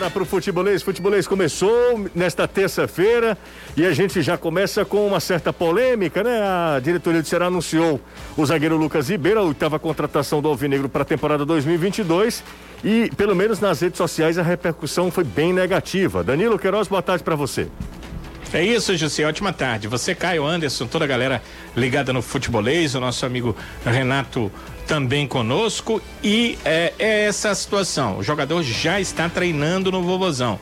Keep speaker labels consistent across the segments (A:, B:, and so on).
A: Bora pro futebolês. Futebolês começou nesta terça-feira e a gente já começa com uma certa polêmica, né? A diretoria do Ceará anunciou o zagueiro Lucas Ribeiro, a oitava contratação do Alvinegro para a temporada 2022 e, pelo menos nas redes sociais, a repercussão foi bem negativa. Danilo Queiroz, boa tarde para você.
B: É isso, José. Ótima tarde. Você, Caio Anderson, toda a galera ligada no futebolês, o nosso amigo Renato também conosco. E é, é essa a situação. O jogador já está treinando no Vovozão.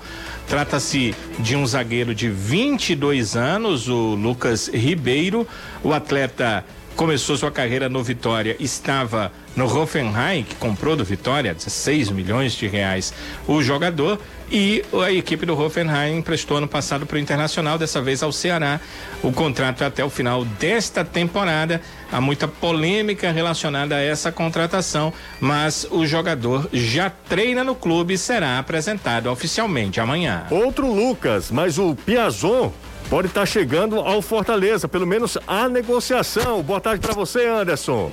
B: Trata-se de um zagueiro de 22 anos, o Lucas Ribeiro. O atleta começou sua carreira no Vitória, estava no Hoffenheim, que comprou do Vitória 16 milhões de reais o jogador, e a equipe do Hoffenheim emprestou ano passado para o Internacional, dessa vez ao Ceará. O contrato é até o final desta temporada. Há muita polêmica relacionada a essa contratação, mas o jogador já treina no clube e será apresentado oficialmente amanhã.
A: Outro Lucas, mas o Piazon pode estar tá chegando ao Fortaleza, pelo menos a negociação. Boa tarde para você, Anderson.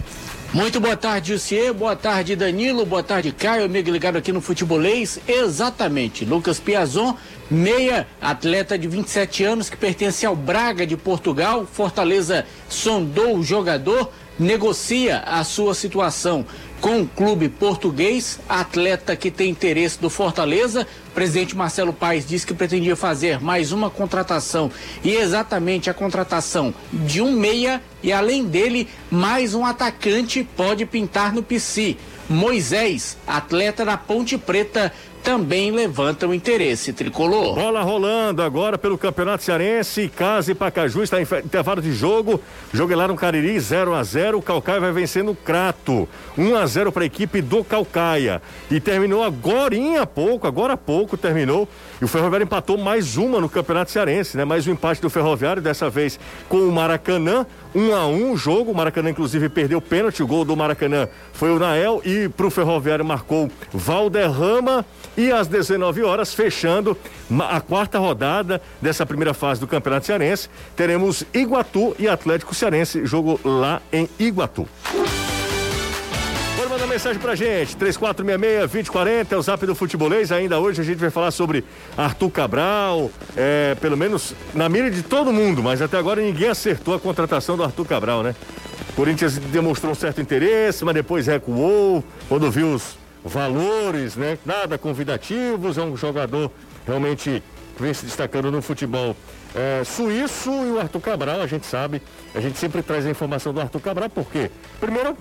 C: Muito boa tarde, Jussier. Boa tarde, Danilo. Boa tarde, Caio. Amigo ligado aqui no Futebolês. Exatamente. Lucas Piazon, meia, atleta de 27 anos que pertence ao Braga de Portugal. Fortaleza sondou o jogador, negocia a sua situação com o clube português, atleta que tem interesse do Fortaleza. O presidente Marcelo Paes disse que pretendia fazer mais uma contratação e exatamente a contratação de um meia e além dele mais um atacante pode pintar no PC. Moisés, atleta da Ponte Preta, também levantam interesse tricolor.
A: Bola rolando agora pelo Campeonato Cearense. Casa e Pacaju está em intervalo de jogo. Joguelaram Cariri 0 a 0 O Calcaia vai vencendo o Crato. 1 a 0 para a equipe do Calcaia. E terminou agora há pouco, agora há pouco terminou. E o Ferroviário empatou mais uma no Campeonato Cearense, né? Mais um empate do Ferroviário, dessa vez com o Maracanã. 1 a 1 o jogo. O Maracanã, inclusive, perdeu o pênalti. O gol do Maracanã foi o Nael. E para o Ferroviário marcou Valderrama. E às 19 horas, fechando a quarta rodada dessa primeira fase do Campeonato Cearense, teremos Iguatu e Atlético Cearense, jogo lá em Iguatu. Pode mandar mensagem pra gente, 3466-2040, é o zap do futebolês. Ainda hoje a gente vai falar sobre Arthur Cabral, é, pelo menos na mira de todo mundo, mas até agora ninguém acertou a contratação do Arthur Cabral, né? Corinthians demonstrou um certo interesse, mas depois recuou, quando viu os valores, né? Nada convidativos, é um jogador realmente vem se destacando no futebol é, suíço e o Arthur Cabral, a gente sabe, a gente sempre traz a informação do Arthur Cabral, porque primeiro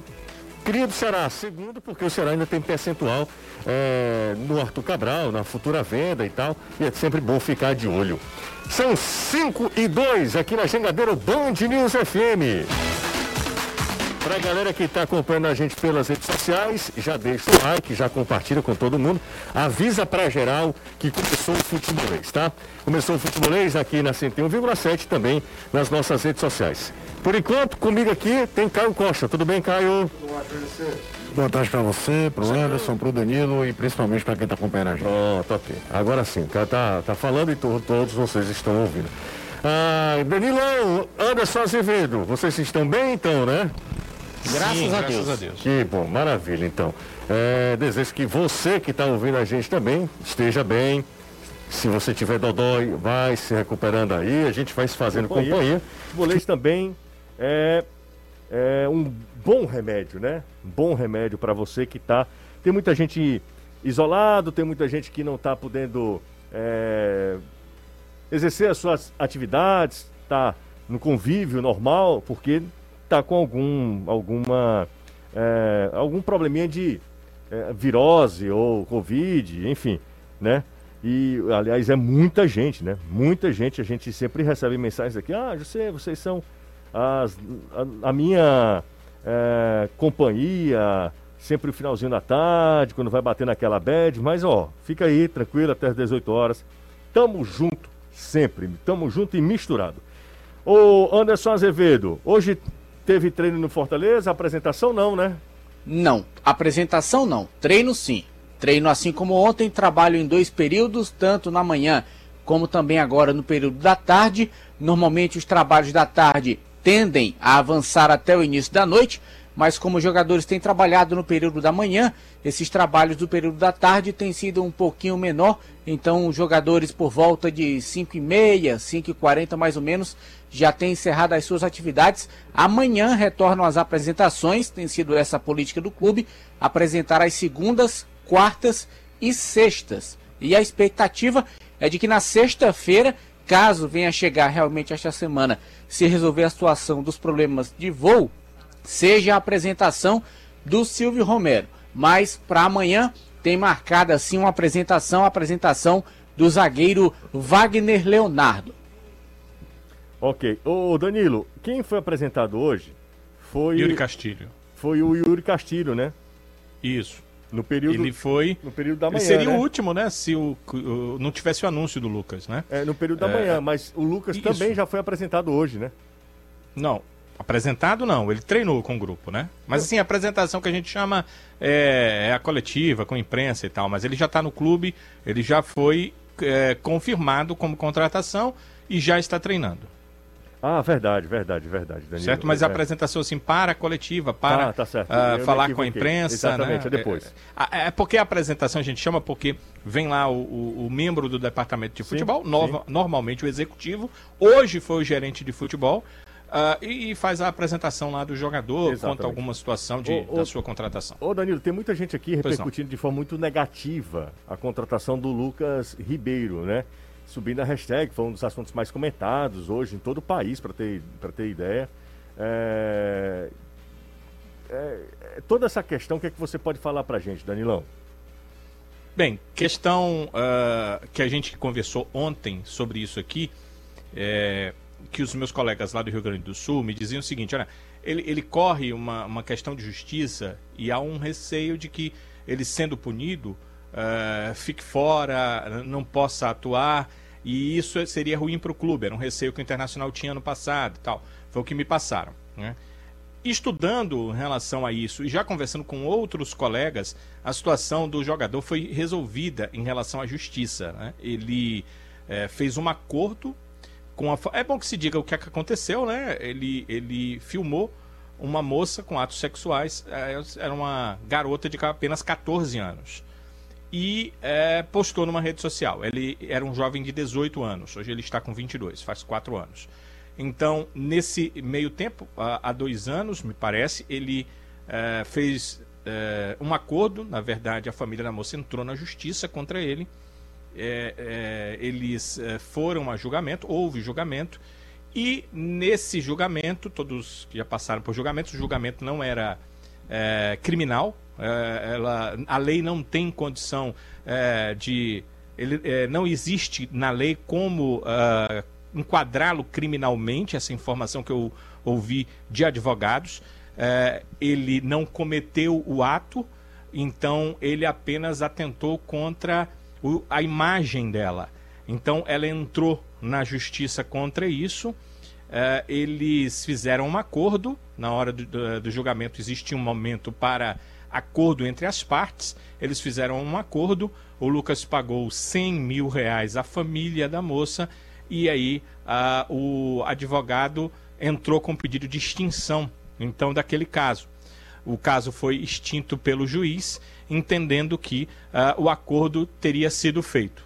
A: cria do Ceará, segundo porque o Ceará ainda tem percentual é, no Arthur Cabral, na futura venda e tal, e é sempre bom ficar de olho. São 5 e 2 aqui na Jangadeiro Band News FM. Para a galera que está acompanhando a gente pelas redes sociais, já deixa o like, já compartilha com todo mundo. Avisa para geral que começou o futebolês, tá? Começou o futebolês aqui na 101,7 também nas nossas redes sociais. Por enquanto, comigo aqui tem Caio Costa. Tudo bem, Caio?
D: Boa tarde para você, para o Anderson, para o Danilo e principalmente para quem está acompanhando a gente.
A: Pronto, ok. Agora sim, o cara tá, tá falando e to todos vocês estão ouvindo. Ah, Danilo, Anderson Azevedo, vocês estão bem então, né?
C: Graças, Sim, a, graças
A: Deus. a Deus. Que bom, maravilha. Então, é, desejo que você que está ouvindo a gente também esteja bem. Se você tiver dodói, vai se recuperando aí. A gente vai se fazendo companhia. companhia. O boletim também é, é um bom remédio, né? Um bom remédio para você que está. Tem muita gente isolado, tem muita gente que não está podendo é, exercer as suas atividades, está no convívio normal, porque está com algum, alguma, é, algum probleminha de é, virose ou covid, enfim, né? E, aliás, é muita gente, né? Muita gente, a gente sempre recebe mensagens aqui, ah, José, vocês são as, a, a minha é, companhia, sempre o finalzinho da tarde, quando vai bater naquela bad, mas ó, fica aí, tranquilo, até as 18 horas. Tamo junto sempre, tamo junto e misturado. Ô Anderson Azevedo, hoje Teve treino no Fortaleza? Apresentação não, né?
C: Não. Apresentação não. Treino sim. Treino assim como ontem, trabalho em dois períodos, tanto na manhã como também agora no período da tarde. Normalmente os trabalhos da tarde tendem a avançar até o início da noite, mas como os jogadores têm trabalhado no período da manhã, esses trabalhos do período da tarde têm sido um pouquinho menor, então os jogadores por volta de 5 e meia, 5 e 40 mais ou menos, já têm encerrado as suas atividades. Amanhã retornam as apresentações, tem sido essa a política do clube, apresentar as segundas, quartas e sextas. E a expectativa é de que na sexta-feira, caso venha chegar realmente esta semana, se resolver a situação dos problemas de voo, seja a apresentação do Silvio Romero. Mas para amanhã tem marcada assim uma apresentação, a apresentação do zagueiro Wagner Leonardo.
A: Ok. Ô Danilo, quem foi apresentado hoje foi.
B: Yuri Castilho.
A: Foi o Yuri Castilho, né?
B: Isso.
A: No período,
B: ele foi.
A: No período da manhã.
B: Ele seria
A: né?
B: o último, né? Se o, o, não tivesse o anúncio do Lucas, né?
A: É, no período da
B: É,
A: manhã, mas o Lucas
B: isso.
A: também já foi apresentado hoje, né?
B: Não. Apresentado não, ele treinou com o grupo, né? Mas assim, a apresentação que a gente chama é, é a coletiva, com imprensa e tal, mas ele já está no clube, ele já foi é, confirmado como contratação e já está treinando.
A: Ah, verdade, verdade, verdade, Danilo.
B: certo? Mas a
A: É.
B: apresentação assim para a coletiva, para
A: tá me
B: falar com a imprensa.
A: Exatamente,
B: né?
A: é depois.
B: É, é porque a apresentação a gente chama porque vem lá o, o- o membro do departamento de
A: Sim,
B: futebol,
A: sim.
B: nova- normalmente o executivo, hoje foi o gerente de futebol. Ah, e, e faz a apresentação lá do jogador,
A: Exatamente.
B: conta alguma situação de,
A: Ô, ô,
B: da sua contratação.
A: Ô Danilo, tem muita gente aqui repercutindo de forma muito negativa a contratação do Lucas Ribeiro, né? Subindo a hashtag, foi um dos assuntos mais comentados hoje em todo o país, para ter, pra ter ideia. É... é- é toda essa questão, o que é que você pode falar pra gente, Danilão?
B: Bem, questão ah, que a gente conversou ontem sobre isso aqui, é, que os meus colegas lá do Rio Grande do Sul me diziam o seguinte: olha, ele, ele corre uma, uma questão de justiça e há um receio de que ele sendo punido ah, fique fora, não possa atuar. E isso seria ruim para o clube, era um receio que o Internacional tinha no passado tal. Foi o que me passaram. Né? Estudando em relação a isso e já conversando com outros colegas, a situação do jogador foi resolvida em relação à justiça. né? Ele eh, fez um acordo com a. É bom que se diga o que é que aconteceu, né? Ele, ele filmou uma moça com atos sexuais, eh, era uma garota de apenas 14 anos. E eh, postou numa rede social. Ele era um jovem de 18 anos, hoje ele está com 22, faz 4 anos. Então, nesse meio tempo, há dois anos, me parece, ele eh, fez eh, um acordo. Na verdade, a família da moça entrou na justiça contra ele. Eh, eh, eles eh, foram a julgamento, houve julgamento. E nesse julgamento, todos que já passaram por julgamento, o julgamento não era eh, criminal. eh, ela, a lei não tem condição eh, de. Ele, não existe na lei como enquadrá-lo criminalmente, essa informação que eu ouvi de advogados. Ele não cometeu o ato, então ele apenas atentou contra o- a imagem dela. Então ela entrou na justiça contra isso. Eh, eles fizeram um acordo. Na hora do, do- do julgamento existe um momento para acordo entre as partes. Eles fizeram um acordo. O Lucas pagou 100 mil reais à família da moça e aí ah, o advogado entrou com pedido de extinção então daquele caso. O caso foi extinto pelo juiz, entendendo que ah, o acordo teria sido feito.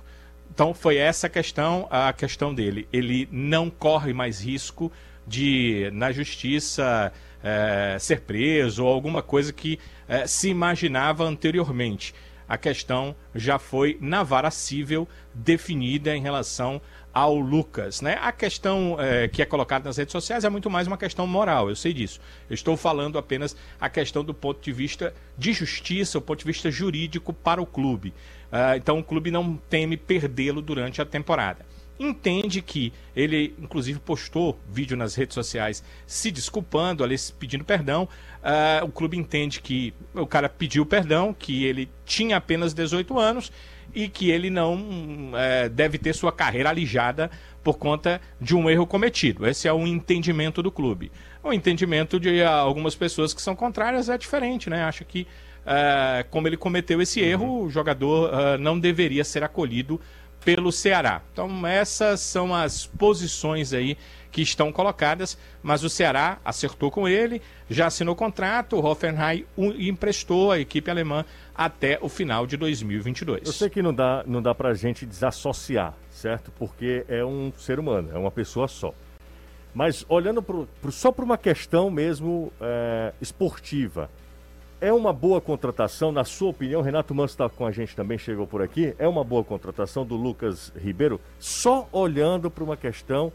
B: Então foi essa a questão, a questão dele. Ele não corre mais risco de, na justiça, eh, ser preso ou alguma coisa que eh, se imaginava anteriormente. A questão já foi na vara civil definida em relação ao Lucas. Né? A questão eh, que é colocada nas redes sociais é muito mais uma questão moral, eu sei disso. Eu estou falando apenas a questão do ponto de vista de justiça, o ponto de vista jurídico para o clube. Ah, então o clube não teme perdê-lo durante a temporada. Entende que ele, inclusive, postou vídeo nas redes sociais se desculpando, ali, pedindo perdão. Ah, o clube entende que o cara pediu perdão, que ele tinha apenas 18 anos e que ele não eh, deve ter sua carreira alijada por conta de um erro cometido. Esse é o entendimento do clube. O entendimento de algumas pessoas que são contrárias é diferente, né? Acha que, ah, como ele cometeu esse erro, o jogador ah, não deveria ser acolhido pelo Ceará. Então, essas são as posições aí que estão colocadas, mas o Ceará acertou com ele, já assinou contrato, o Hoffenheim emprestou a equipe alemã até o final de 2022.
A: Eu sei que não dá, não dá pra gente desassociar, certo? Porque é um ser humano, é uma pessoa só. Mas olhando pro, pro, só para uma questão mesmo é, esportiva, é uma boa contratação, na sua opinião, Renato Manso está com a gente também, chegou por aqui, é uma boa contratação do Lucas Ribeiro, só olhando para uma questão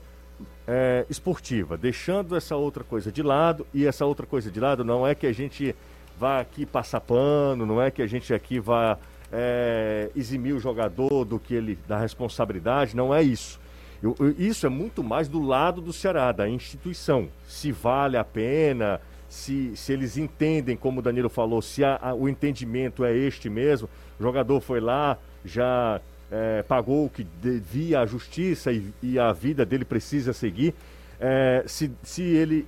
A: é, esportiva, deixando essa outra coisa de lado, e essa outra coisa de lado não é que a gente vá aqui passar pano, não é que a gente aqui vá é, eximir o jogador do que ele da responsabilidade, não é isso. Eu, eu, isso é muito mais do lado do Ceará, da instituição. Se vale a pena, se, se eles entendem, como o Danilo falou, se a, a, o entendimento é este mesmo, o jogador foi lá, já é, pagou o que devia à justiça e, e, a vida dele precisa seguir. É, se, se ele,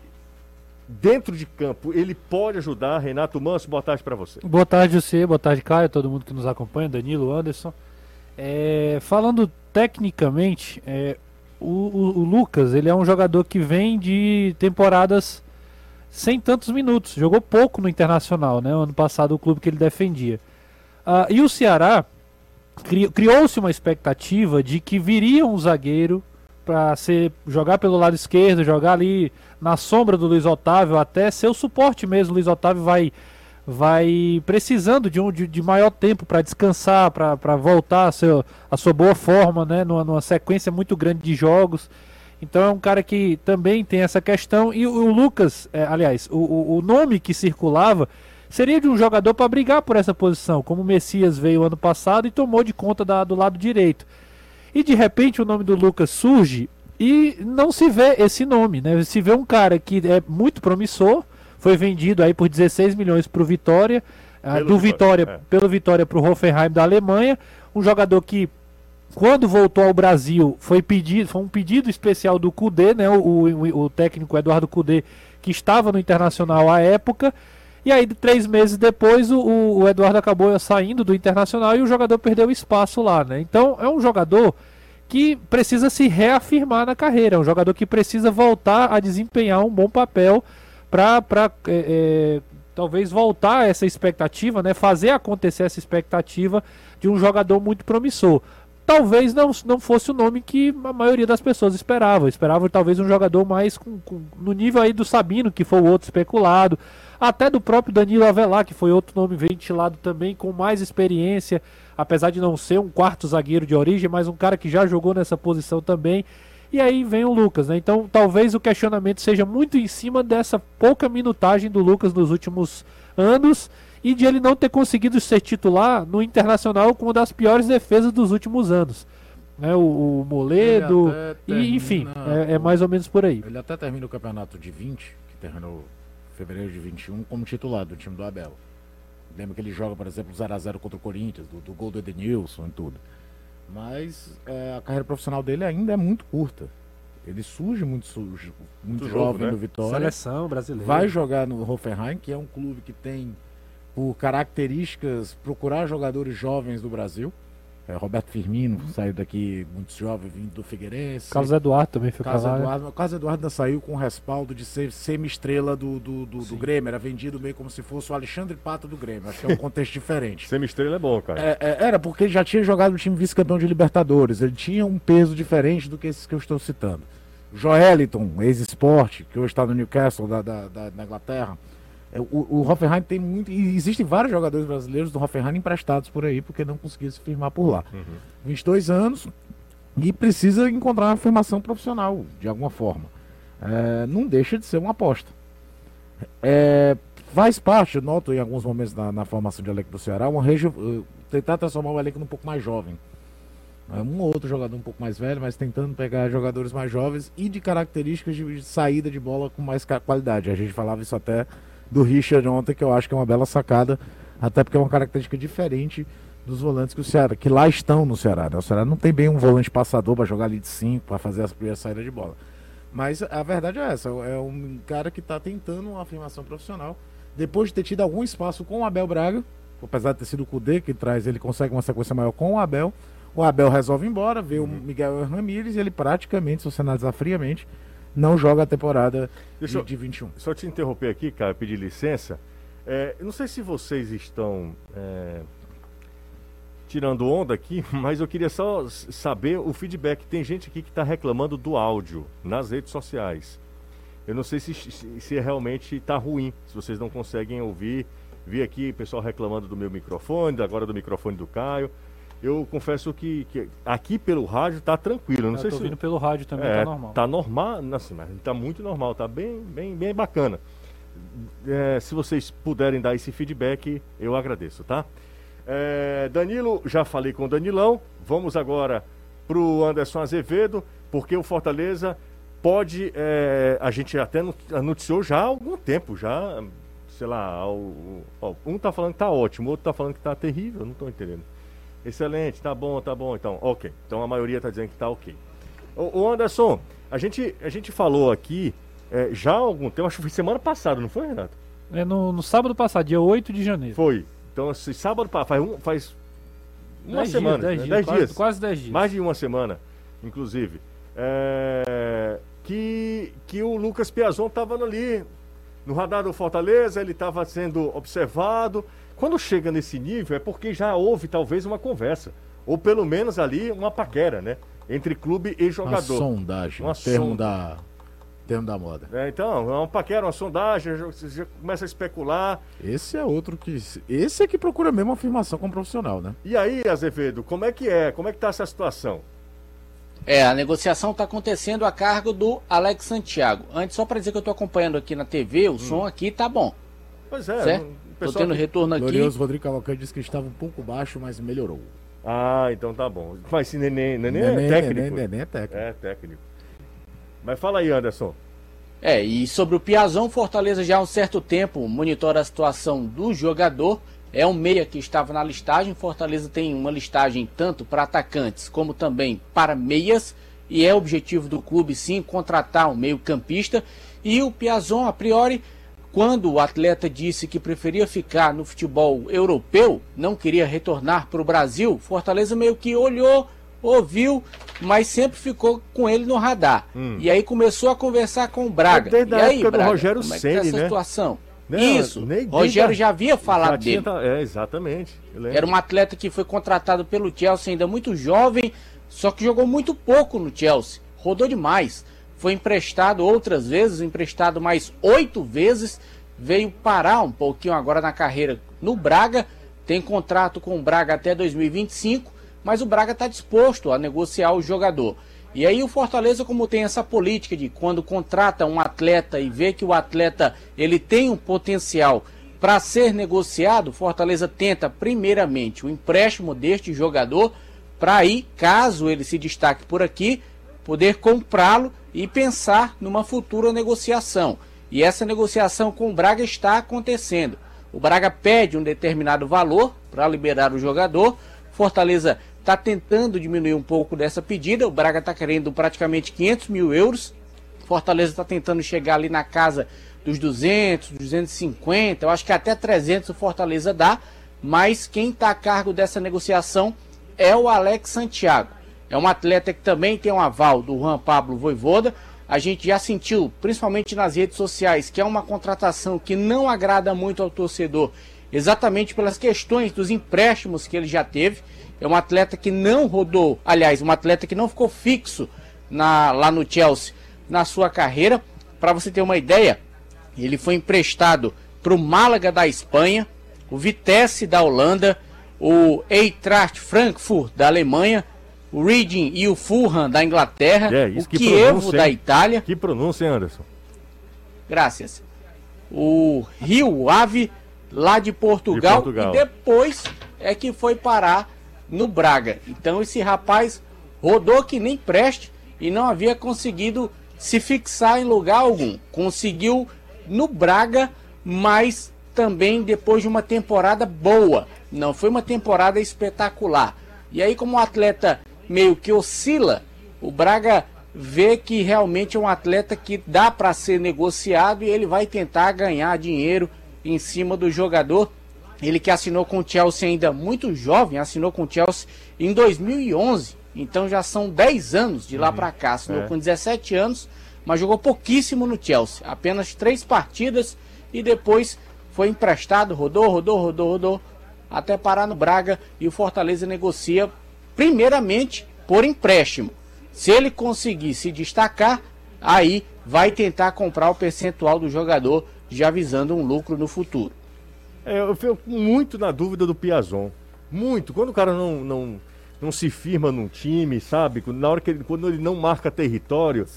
A: dentro de campo, ele pode ajudar. Renato Manso, boa tarde para você.
E: Boa tarde, você, boa tarde, Caio, todo mundo que nos acompanha, Danilo, Anderson. É, falando tecnicamente, é, o, o, o Lucas, ele é um jogador que vem de temporadas sem tantos minutos. Jogou pouco no Internacional, né? Ano passado o clube que ele defendia. Uh, e o Ceará cri, criou-se uma expectativa de que viria um zagueiro para ser jogar pelo lado esquerdo, jogar ali na sombra do Luiz Otávio, até ser o suporte mesmo. O Luiz Otávio vai vai precisando de um de, de maior tempo para descansar, para voltar a, seu, a sua boa forma, né? Numa, numa sequência muito grande de jogos. Então é um cara que também tem essa questão. E o, Lucas, é, aliás, o, o nome que circulava seria de um jogador para brigar por essa posição, como o Messias veio ano passado e tomou de conta da, do lado direito. E de repente o nome do Lucas surge e não se vê esse nome, né? Se vê um cara que é muito promissor, foi vendido aí por 16 milhões para o Vitória, ah, do Vitória, é. pelo Vitória para o Hoffenheim da Alemanha, um jogador que quando voltou ao Brasil, foi pedido, foi um pedido especial do Cudê, né? O, o, o técnico Eduardo Cudê, que estava no Internacional à época. E aí, três meses depois, o, o, Eduardo acabou saindo do Internacional e o jogador perdeu espaço lá, né? Então, é um jogador que precisa se reafirmar na carreira, é um jogador que precisa voltar a desempenhar um bom papel para é, é, talvez voltar essa expectativa, né? Fazer acontecer essa expectativa de um jogador muito promissor talvez não, não fosse o nome que a maioria das pessoas esperava. Esperava talvez um jogador mais com, com, no nível aí do Sabino, que foi o outro especulado, até do próprio Danilo Avelar, que foi outro nome ventilado também, com mais experiência, apesar de não ser um quarto zagueiro de origem, mas um cara que já jogou nessa posição também. E aí vem o Lucas, né? Então talvez o questionamento seja muito em cima dessa pouca minutagem do Lucas nos últimos anos e de ele não ter conseguido ser titular no Internacional com uma das piores defesas dos últimos anos. Né, o, o Moledo, e, enfim, é, é, mais ou menos por aí.
D: Ele até termina o campeonato de 20, que terminou em fevereiro de 21, como titular do time do Abel. Lembra que ele joga, por exemplo, 0x0 contra o Corinthians, do, do gol do Edenilson e tudo. Mas é, a carreira profissional dele ainda é muito curta. Ele surge muito, sujo, muito, muito jovem novo, né? no Vitória.
E: Seleção brasileira.
D: Vai jogar no Hoffenheim, que é um clube que tem por características, procurar jogadores jovens do Brasil. É, Roberto Firmino saiu daqui muito jovem, vindo do Figueirense.
E: Carlos Eduardo também foi
D: Carlos né? Eduardo, Carlos Eduardo ainda saiu com o respaldo de ser semi-estrela do, do, do, do, Grêmio. Era vendido meio como se fosse o Alexandre Pato do Grêmio. Acho que é um contexto diferente.
A: Semi-estrela é bom, cara.
D: É, é, era porque ele já tinha jogado no time vice-campeão de Libertadores. Ele tinha um peso diferente do que esses que eu estou citando. Joeliton, ex-esporte, que hoje está no Newcastle da, da, da, da Inglaterra o, o Hoffenheim tem muito. E existem vários jogadores brasileiros do Hoffenheim emprestados por aí, porque não conseguiram se firmar por lá. Uhum. 22 anos e precisa encontrar uma formação profissional, de alguma forma. É, não deixa de ser uma aposta. É, faz parte, eu noto em alguns momentos na, na formação de elenco do Ceará, uma região, uh, tentar transformar o elenco um pouco mais jovem. É, um ou outro jogador um pouco mais velho, mas tentando pegar jogadores mais jovens e de características de saída de bola com mais qualidade. A gente falava isso até do Richard ontem, que eu acho que é uma bela sacada, até porque é uma característica diferente dos volantes que o Ceará, que lá estão no Ceará. Né? O Ceará não tem bem um volante passador para jogar ali de 5, para fazer as primeiras saídas de bola. Mas a verdade é essa, é um cara que está tentando uma afirmação profissional, depois de ter tido algum espaço com o Abel Braga, apesar de ter sido o Cudê que traz, ele consegue uma sequência maior com o Abel, O Abel resolve ir embora, vê o Miguel Ramírez e ele praticamente, se você analisar friamente, não joga a temporada
A: Deixa
D: de, de 21.
A: Só te interromper aqui, cara, pedir licença. É, eu não sei se vocês estão é, tirando onda aqui, mas eu queria só saber o feedback. Tem gente aqui que está reclamando do áudio nas redes sociais. Eu não sei se, se, se realmente está ruim, se vocês não conseguem ouvir. Vi aqui pessoal reclamando do meu microfone, agora do microfone do Caio. Eu confesso que, que aqui pelo rádio tá tranquilo. Não
E: Eu
A: sei
E: tô
A: se
E: ouvindo pelo rádio também,
A: é,
E: tá normal.
A: Tá normal, assim, mas tá muito normal, tá bem, bem, bem bacana. É, se vocês puderem dar esse feedback, eu agradeço, tá? É, Danilo, já falei com o Danilão. Vamos agora pro Anderson Azevedo, porque o Fortaleza pode. é, a gente até anunciou já há algum tempo, já, sei lá, o- um tá falando que tá ótimo, o outro tá falando que tá terrível, não tô entendendo. Excelente, tá bom, tá bom, então, ok. Então a maioria tá dizendo que tá ok. Ô, ô, Anderson, a gente, a gente falou aqui é, já há algum tempo, acho que foi semana passada, não foi, Renato?
E: É no, no sábado passado, dia 8 de janeiro.
A: Foi. Então, esse sábado, pa- faz, um, faz uma
E: Dez
A: semana,
E: dias, dez
A: né?
E: dias,
A: dez
E: quase,
A: dias.
E: Quase 10 dias.
A: mais de uma semana, inclusive, é, que, que o Lucas Piazon estava ali no radar do Fortaleza, ele estava sendo observado. Quando chega nesse nível é porque já houve talvez uma conversa, ou pelo menos ali uma paquera, né? Entre clube e
D: Uma
A: jogador.
D: sondagem,
A: Uma
D: termo,
A: sonda.
D: da, termo da moda.
A: É, então, é uma paquera, uma sondagem, você já começa a especular.
D: Esse é outro que. Esse é que procura mesmo afirmação como profissional, né?
A: E aí, Azevedo, como é que é? Como é que tá essa situação?
C: É, a negociação está acontecendo a cargo do Alex Santiago. Antes, só para dizer que eu estou acompanhando aqui na TV, o som aqui tá bom,
A: Pois é,
C: certo?
A: pessoal
C: tendo
A: aqui-
C: retorno aqui.
D: Glorioso Rodrigo Cavalcante disse que estava um pouco baixo, mas melhorou.
A: Ah, então tá bom. Mas se neném, neném,
D: Neném,
A: é técnico.
D: neném, neném é técnico.
A: É técnico. Mas fala aí, Anderson.
C: É, e sobre o Piazão, Fortaleza já há um certo tempo monitora a situação do jogador. É um meia que estava na listagem. Fortaleza tem uma listagem tanto para atacantes como também para meias. E é objetivo do clube sim contratar um meio-campista. E o Piazon, a priori, quando o atleta disse que preferia ficar no futebol europeu, não queria retornar para o Brasil, Fortaleza meio que olhou, ouviu, mas sempre ficou com ele no radar. E aí começou a conversar com o Braga.
A: Desde
C: e
A: a
C: aí,
A: época do
C: Braga,
A: Rogério
C: como é que tá
A: Ceni,
C: essa
A: né?
C: situação?
A: Não,
C: Isso.
A: nem
C: Rogério
A: a-
C: já havia falado dele.
A: É, exatamente.
C: Era um atleta que foi contratado pelo Chelsea ainda muito jovem, só que jogou muito pouco no Chelsea. Rodou demais. Foi emprestado outras vezes, emprestado mais oito vezes. Veio parar um pouquinho agora na carreira no Braga. Tem contrato com o Braga até 2025, mas o Braga está disposto a negociar o jogador. E aí o Fortaleza, como tem essa política de quando contrata um atleta e vê que o atleta ele tem um potencial para ser negociado, Fortaleza tenta primeiramente o empréstimo deste jogador para aí, caso ele se destaque por aqui, poder comprá-lo e pensar numa futura negociação. E essa negociação com o Braga está acontecendo. O Braga pede um determinado valor para liberar o jogador. Fortaleza está tentando diminuir um pouco dessa pedida. O Braga está querendo praticamente 500 mil euros. Fortaleza está tentando chegar ali na casa dos 200, 250, eu acho que até 300 o Fortaleza dá, mas quem está a cargo dessa negociação é o Alex Santiago. É um atleta que também tem um aval do Juan Pablo Voivoda. A gente já sentiu, principalmente nas redes sociais, que é uma contratação que não agrada muito ao torcedor, exatamente pelas questões dos empréstimos que ele já teve. É um atleta que não rodou, aliás, um atleta que não ficou fixo na, lá no Chelsea na sua carreira. Para você ter uma ideia, ele foi emprestado para o Málaga da Espanha, o Vitesse da Holanda, o Eintracht Frankfurt da Alemanha, o Reading e o Fulham da Inglaterra,
A: É,
C: o
A: que
C: Kievo
A: pronúncia,
C: da? Itália,
A: Que pronúncia, Anderson?
C: graças. O Rio Ave lá de Portugal,
A: De Portugal.
C: e depois é que foi parar no Braga. Então esse rapaz rodou que nem preste e não havia conseguido se fixar em lugar algum. Conseguiu no Braga, mas também depois de uma temporada boa. Não foi uma temporada espetacular. E aí como o atleta meio que oscila, o Braga vê que realmente é um atleta que dá para ser negociado e ele vai tentar ganhar dinheiro em cima do jogador. Ele que assinou com o Chelsea ainda muito jovem, assinou com o Chelsea em 2011. Então já são 10 anos de lá para cá. Assinou
A: É.
C: com 17 anos, mas jogou pouquíssimo no Chelsea. Apenas três partidas e depois foi emprestado, rodou, rodou, rodou, rodou, até parar no Braga e o Fortaleza negocia primeiramente por empréstimo. Se ele conseguir se destacar, aí vai tentar comprar o percentual do jogador, já visando um lucro no futuro.
A: É, eu fico muito na dúvida do Piazon. Muito. Quando o cara não, não, não se firma num time, sabe? Quando- Na hora que ele, quando ele não marca território,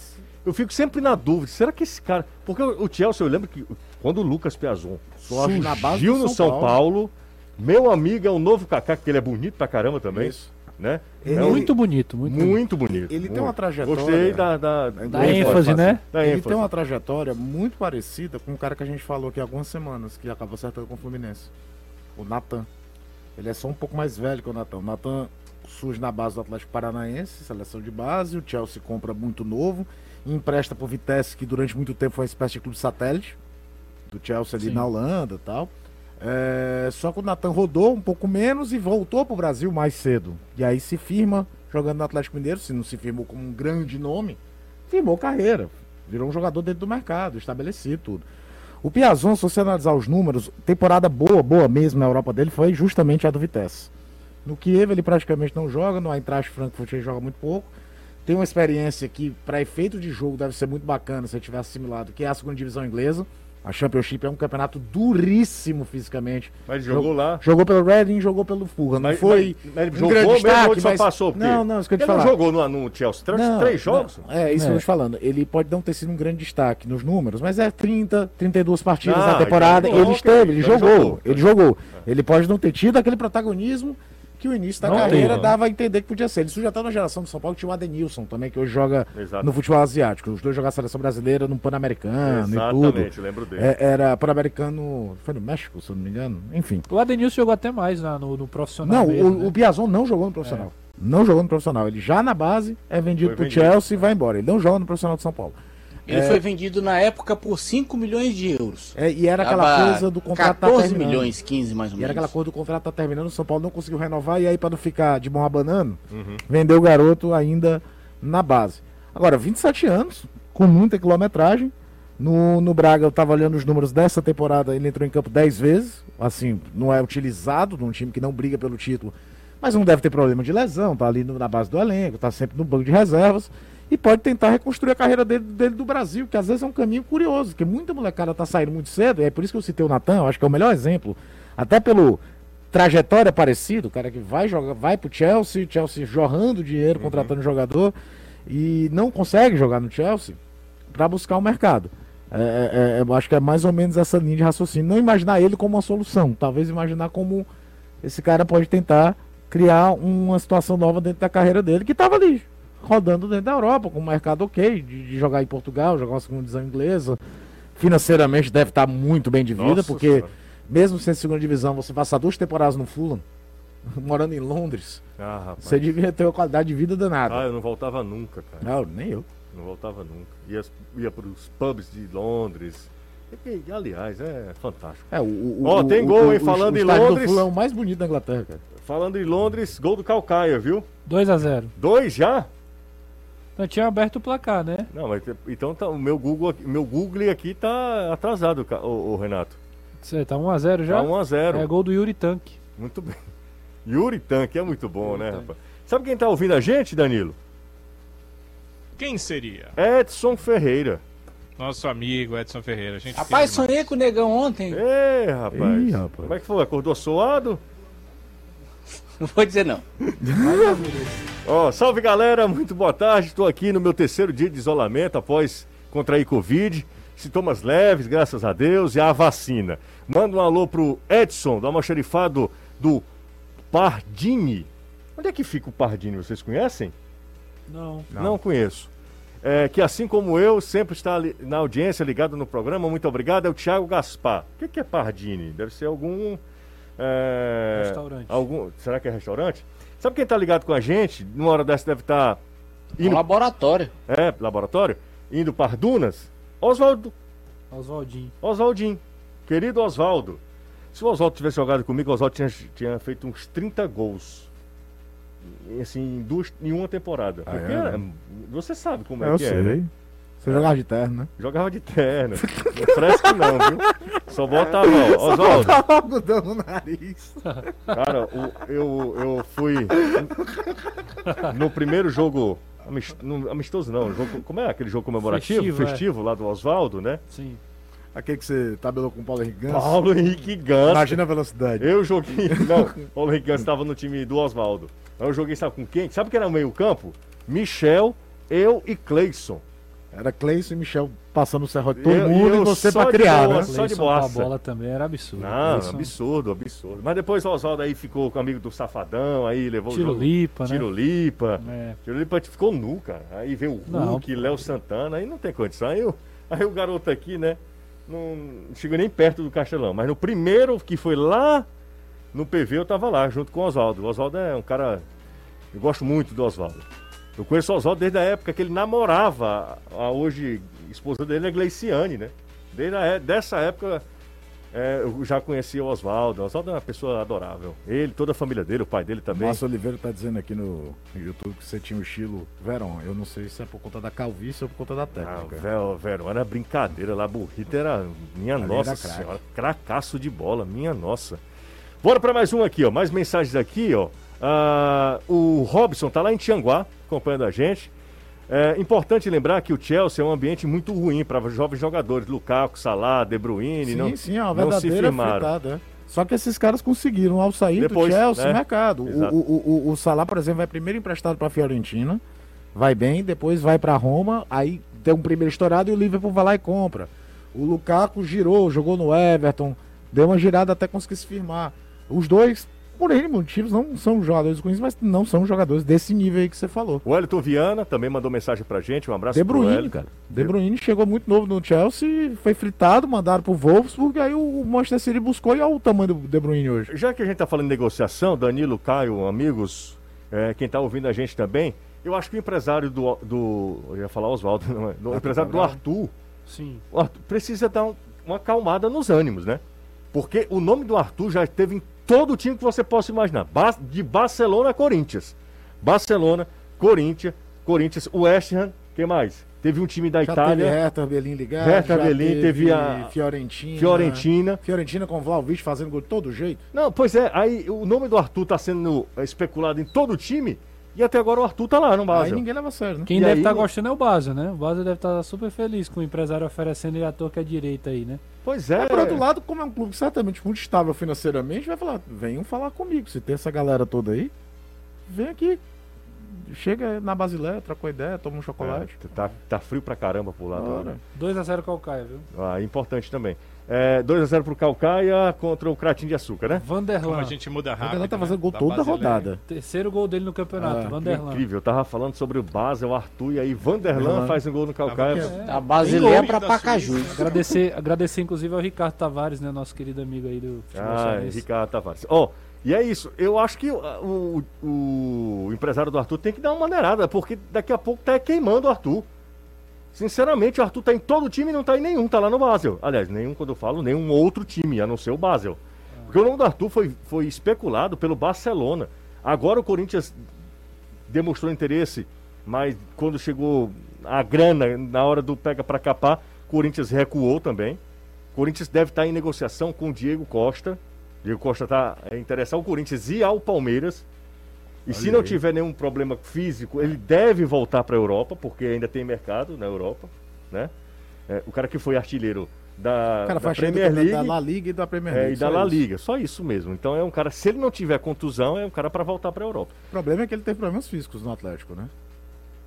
A: eu fico sempre na dúvida. Será que esse cara. Porque o Chelsea, eu lembro que quando o Lucas Piazon surgiu no
D: São
A: São Paulo. meu amigo é o novo Kaká, que ele é bonito pra caramba também.
D: Isso.
A: Né?
D: Ele-
A: um-
E: Muito bonito, muito, bonito.
A: muito bonito.
D: Ele tem
A: muito.
D: uma trajetória-
A: Gostei da, da,
E: Da ênfase, né?
A: Da
D: ele
A: ênfase.
D: tem uma trajetória muito parecida com o cara que a gente falou aqui há algumas semanas, que acabou acertando com o Fluminense. O Natan. Ele é só um pouco mais velho que o Natan. O Natan surge na base do Atlético Paranaense, seleção de base. O Chelsea compra muito novo. e empresta pro Vitesse, que durante muito tempo foi uma espécie de clube satélite do Chelsea ali
E: Sim.
D: na Holanda e tal. É, só que o Natan rodou um pouco menos e voltou pro Brasil mais cedo. E aí se firma jogando no Atlético Mineiro, se não se firmou como um grande nome, firmou carreira. Virou um jogador dentro do mercado, estabelecido tudo. O Piazon, se você analisar os números, temporada boa, boa mesmo na Europa dele foi justamente a do Vitesse. No Kiev ele praticamente não joga, no Eintracht Frankfurt ele joga muito pouco. Tem uma experiência que, para efeito de jogo, deve ser muito bacana se ele tiver assimilado, que é a segunda divisão inglesa. A Championship é um campeonato duríssimo fisicamente.
A: Mas jogou lá.
D: Jogou pelo Reading, jogou pelo Fulham. Não
A: Mas,
D: foi
A: mas, mas ele
D: um
A: jogou
D: grande
A: mesmo
D: destaque,
A: ele só
D: mas-
A: passou? Porque
D: Não, não, isso que eu te
A: Ele não
D: falar.
A: jogou no, no Chelsea. Três,
D: Não,
A: três jogos?
D: não. É, isso que
E: É.
D: eu tô te falando. Ele pode não ter sido um grande destaque nos números, mas é 30, 32 partidas
A: Ah,
D: na temporada.
A: então,
D: ele esteve, ele
A: então ele
D: jogou,
A: jogou.
D: Ele jogou. Ele pode não ter tido aquele protagonismo que o início da
E: Não
D: carreira
E: teve.
D: dava a entender que podia ser. Ele surge até na geração do São Paulo que tinha o Adenilson também, que hoje joga
A: Exato.
D: no futebol asiático. Os dois jogaram a seleção brasileira no Pan-Americano e tudo.
A: Exatamente, lembro dele.
D: É, era Pan-Americano. Foi no México, se eu não me engano. Enfim.
E: O Adenilson jogou até mais lá no, no profissional.
D: Não,
E: mesmo,
D: o,
E: né?
D: o Piazon não jogou no profissional. Não jogou no profissional. Ele já na base é vendido pro
A: vendido.
D: Chelsea e vai embora. Ele não joga no profissional de São Paulo.
C: Ele foi vendido na época por 5 milhões de euros.
D: É, e era aquela
C: Tava
D: coisa do contrato tá
C: 14
D: terminando.
C: milhões, 15 mais ou
D: E era
C: menos.
D: aquela coisa do contrato tá terminando, o São Paulo não conseguiu renovar, e aí para não ficar de mão abanando,
A: Uhum.
D: vendeu o garoto ainda na base. Agora, 27 anos, com muita quilometragem. No, no Braga, eu tava olhando os números dessa temporada, ele entrou em campo 10 vezes. Assim, não é utilizado num time que não briga pelo título, mas não deve ter problema de lesão, tá ali no- na base do elenco, tá sempre no banco de reservas. E pode tentar reconstruir a carreira dele, dele do Brasil, que às vezes é um caminho curioso, porque muita molecada tá saindo muito cedo, e é por isso que eu citei o Natan, eu acho que é o melhor exemplo, até pelo trajetória parecida, o cara que vai jogar, vai pro Chelsea, Chelsea jorrando dinheiro, contratando jogador, e não consegue jogar no Chelsea para buscar o mercado. É, é, é, eu acho que é mais ou menos essa linha de raciocínio. Não imaginar ele como uma solução, talvez imaginar como esse cara pode tentar criar uma situação nova dentro da carreira dele, que estava ali, rodando dentro da Europa, com um mercado ok, de, de jogar em Portugal, jogar uma segunda divisão inglesa. Financeiramente deve estar muito bem de vida,
A: Nossa
D: porque
A: Senhora.
D: mesmo sendo segunda divisão, você passar duas temporadas no Fulham, morando em Londres,
A: Ah, rapaz.
D: você devia ter uma qualidade de vida danada.
A: Ah, eu não voltava nunca, cara.
D: Não, nem eu.
A: Não voltava nunca. Ia, ia pros pubs de Londres. E que, aliás, é fantástico.
D: É, o, o,
A: Ó,
D: o-
A: tem
D: o-
A: gol,
D: o-
A: hein?
D: o-
A: Falando
D: o
A: em
D: do
A: Londres.
D: Fulham é o mais bonito da Inglaterra, cara.
A: Falando em Londres, gol do Calcaia, viu?
E: 2 a 0
A: Dois já?
E: Então tinha aberto o placar, né?
A: Não, mas então tá, o meu Google, aqui- meu Google aqui tá atrasado, ô, ô, Renato.
E: Você tá 1 a 0 já?
A: Tá 1 a 0.
E: É gol do Yuri Tanque.
A: Muito bem. Yuri Tanque é muito bom,
E: Yuri
A: né,
E: Tanque.
A: rapaz? Sabe quem tá ouvindo a gente, Danilo?
B: Quem seria?
A: Edson Ferreira.
B: Nosso amigo Edson Ferreira. Gente
C: Rapaz, sonhei com o negão ontem.
A: Ê, rapaz.
D: Ih, rapaz.
A: Como é que foi? Acordou suado?
C: Não vou dizer não.
A: Ó, salve galera, muito boa tarde. Estou aqui no meu terceiro dia de isolamento após contrair Covid. Sintomas leves, graças a Deus, e a vacina. Manda um alô pro Edson, do almoxarifado do Pardini. Onde é que fica o Pardini? Vocês conhecem?
E: Não.
A: Não, conheço. É, que assim como eu, sempre está ali na audiência, ligado no programa. Muito obrigado. É o Thiago Gaspar. O que, que é Pardini? Deve ser algum. É,
E: Restaurante.
A: Algum, será que é restaurante? Sabe quem está ligado com a gente? Numa hora dessa deve estar
C: Um
A: indo.
C: laboratório.
A: É, laboratório? Indo para Dunas? Oswaldo.
E: Oswaldinho.
A: Oswaldinho. Querido Oswaldo. Se o Oswaldo tivesse jogado comigo, o Oswaldo tinha, tinha feito uns 30 gols. Assim, em, duas, em uma temporada.
D: Ah,
A: Porque
D: é,
A: é,
D: né?
A: você sabe como é
D: eu
A: que é.
D: sei.
A: né?
D: Você jogava de terno, né?
A: Jogava de terno. Não fresco não, viu? Só botava, ó, Oswaldo.
D: Botava algodão no nariz.
A: Cara, o- eu, eu fui no primeiro jogo. Amistoso não, jogo- como é aquele jogo comemorativo?
E: Festivo, é.
A: Festivo, lá do Oswaldo, né?
E: Sim.
D: Aquele que você tabelou com o Paulo Henrique Ganso.
A: Paulo Henrique Ganso.
D: Imagina a velocidade.
A: Eu joguei. Não, Paulo Henrique Ganso estava no time do Oswaldo. Aí eu joguei, sabe com quem? Sabe quem era o meio-campo? Michel, eu e Cleison.
D: Era Cleison e Michel passando o serrote todo
A: Eu-
D: mundo
A: eu
D: e você pra criar,
A: boa,
D: né?
A: Só de
E: com a bola também era absurdo.
A: Não,
E: Cleison-
A: absurdo, absurdo. Mas depois o Oswaldo aí ficou com amigo do Safadão, aí levou
E: Tiro
A: o jogo.
E: lipa, né?
A: Tiro lipa.
E: É.
A: Tiro lipa ficou nu, cara. Aí veio o Hulk, Léo Santana, aí não tem condição. Aí, o- aí o garoto aqui, né, não chegou nem perto do Castelão. Mas no primeiro, que foi lá no PV, eu tava lá, junto com o Oswaldo. O Oswaldo é um cara. Eu gosto muito do Oswaldo. Eu conheço o Oswaldo desde a época que ele namorava a hoje esposa dele, a Gleiciane, né? Desde a, é- dessa época é, eu já conhecia o Oswaldo. O Oswaldo é uma pessoa adorável. Ele, toda a família dele, o pai dele também.
D: Márcio Oliveira tá dizendo aqui no YouTube que você tinha o estilo Verão. Eu não sei se é por conta da calvície ou por conta da
A: Ah,
D: técnica.
A: Vel- Verão era brincadeira lá, Burrito era minha
D: Ali
A: nossa
D: era
A: senhora, cracaço de bola, minha nossa. Bora pra mais um aqui, ó, mais mensagens aqui, ó. Ah, o Robson tá lá em Tianguá, acompanhando a gente. É importante lembrar que o Chelsea é um ambiente muito ruim para jovens jogadores, Lukaku, Salah, De Bruyne,
D: sim,
A: não,
D: sim, é uma verdadeira fritada. é. Só que esses caras conseguiram, ao sair
A: Depois,
D: do Chelsea,
A: né?
D: mercado. O,
A: Exato.
D: o, o, o Salah, por exemplo, vai primeiro emprestado pra Fiorentina, vai bem, depois vai pra Roma, aí tem um primeiro estourado e o Liverpool vai lá e compra. O Lukaku girou, jogou no Everton, deu uma girada até conseguir se firmar. Os dois, por N motivos, não são jogadores ruins, mas não são jogadores desse nível aí que você falou.
A: O Wellington Viana também mandou mensagem pra gente, um abraço
D: De Bruyne, cara. De Bruyne chegou muito novo no Chelsea, foi fritado, mandaram pro Wolfsburg, aí o Manchester City buscou e olha o tamanho do De Bruyne hoje.
A: Já que a gente tá falando de negociação, Danilo, Caio, amigos, é, quem tá ouvindo a gente também, eu acho que o empresário do. do eu ia falar Oswaldo, não é? O empresário do. Arthur,
E: Sim.
A: o Arthur precisa dar um- uma acalmada nos ânimos, né? Porque o nome do Arthur já esteve em todo o time que você possa imaginar. De Barcelona a Corinthians. Barcelona, Corinthians, Corinthians, West Ham, quem mais? Teve um time da
D: Já
A: Itália,
D: teve Hertha Berlim ligado,
A: Hertha Berlim, teve a-
D: Fiorentina.
A: Fiorentina.
D: Fiorentina com o Vlaovic fazendo gol de todo jeito.
A: Não, pois é, aí o nome do Arthur tá sendo especulado em todo o time e até agora o Arthur tá lá no
D: Aí
A: Basel.
D: ninguém leva a sério, né?
E: Quem
A: E
E: deve
A: aí,
E: estar
A: né?
E: gostando é o Basel, né? O Basel deve estar super feliz com o empresário oferecendo ele à toa que é direita aí, né?
A: Pois é.
D: Mas por outro lado, como é um clube certamente muito estável financeiramente, vai falar, venham falar comigo. Se tem essa galera toda aí, vem aqui. Chega na Basileia, troca uma ideia, toma um chocolate.
A: É, tá, tá frio pra caramba por lá.
D: Ora.
A: Tá,
E: 2x0 Calcaia, viu?
A: ah, importante também. É, 2x0 pro Calcaia contra o Cratinho de Açúcar, né?
B: Como a
E: Vanderlan.
B: gente muda
D: A
B: rápido.
D: galera tá
B: né?
D: fazendo gol
B: Da
D: toda
B: Basileia.
D: rodada.
E: Terceiro gol dele no campeonato,
D: Ah,
E: Vanderlan.
A: Incrível, eu tava falando sobre o Basel, o Arthur e aí Vanderlan
D: Vanderlan.
A: faz um gol no Calcaia.
E: É.
C: A Basileia
B: Tem
C: pra
B: gol da
C: Pacajus.
B: Suíça.
E: Agradecer, agradecer inclusive ao Ricardo Tavares, né? Nosso querido amigo aí do futebol
A: Ah. Ricardo Tavares. Ó, e é isso. Eu acho que o, o- o empresário do Arthur tem que dar uma maneirada, porque daqui a pouco tá queimando o Arthur. Sinceramente, o Arthur tá em todo time e não tá em nenhum, tá lá no Basel. Aliás, nenhum, quando eu falo, nenhum outro time, a não ser o Basel. Porque o nome do Arthur foi, foi especulado pelo Barcelona. Agora o Corinthians demonstrou interesse, mas quando chegou a grana, na hora do pega pra capar, Corinthians recuou também. Corinthians deve estar em negociação com o Diego Costa. Diego Costa está interessado ao Corinthians e ao Palmeiras. E se não
D: aí.
A: tiver nenhum problema físico, ele deve voltar para a Europa, porque ainda tem mercado na Europa, né? É, o cara que foi artilheiro da,
D: cara
A: da Premier
D: da,
A: League
D: da La Liga e da Premier
A: é,
D: League.
A: e da La
D: isso.
A: Liga, só isso mesmo. Então é um cara, se ele não tiver contusão, é um cara para voltar para a Europa.
D: O problema é que ele teve problemas físicos no Atlético, né?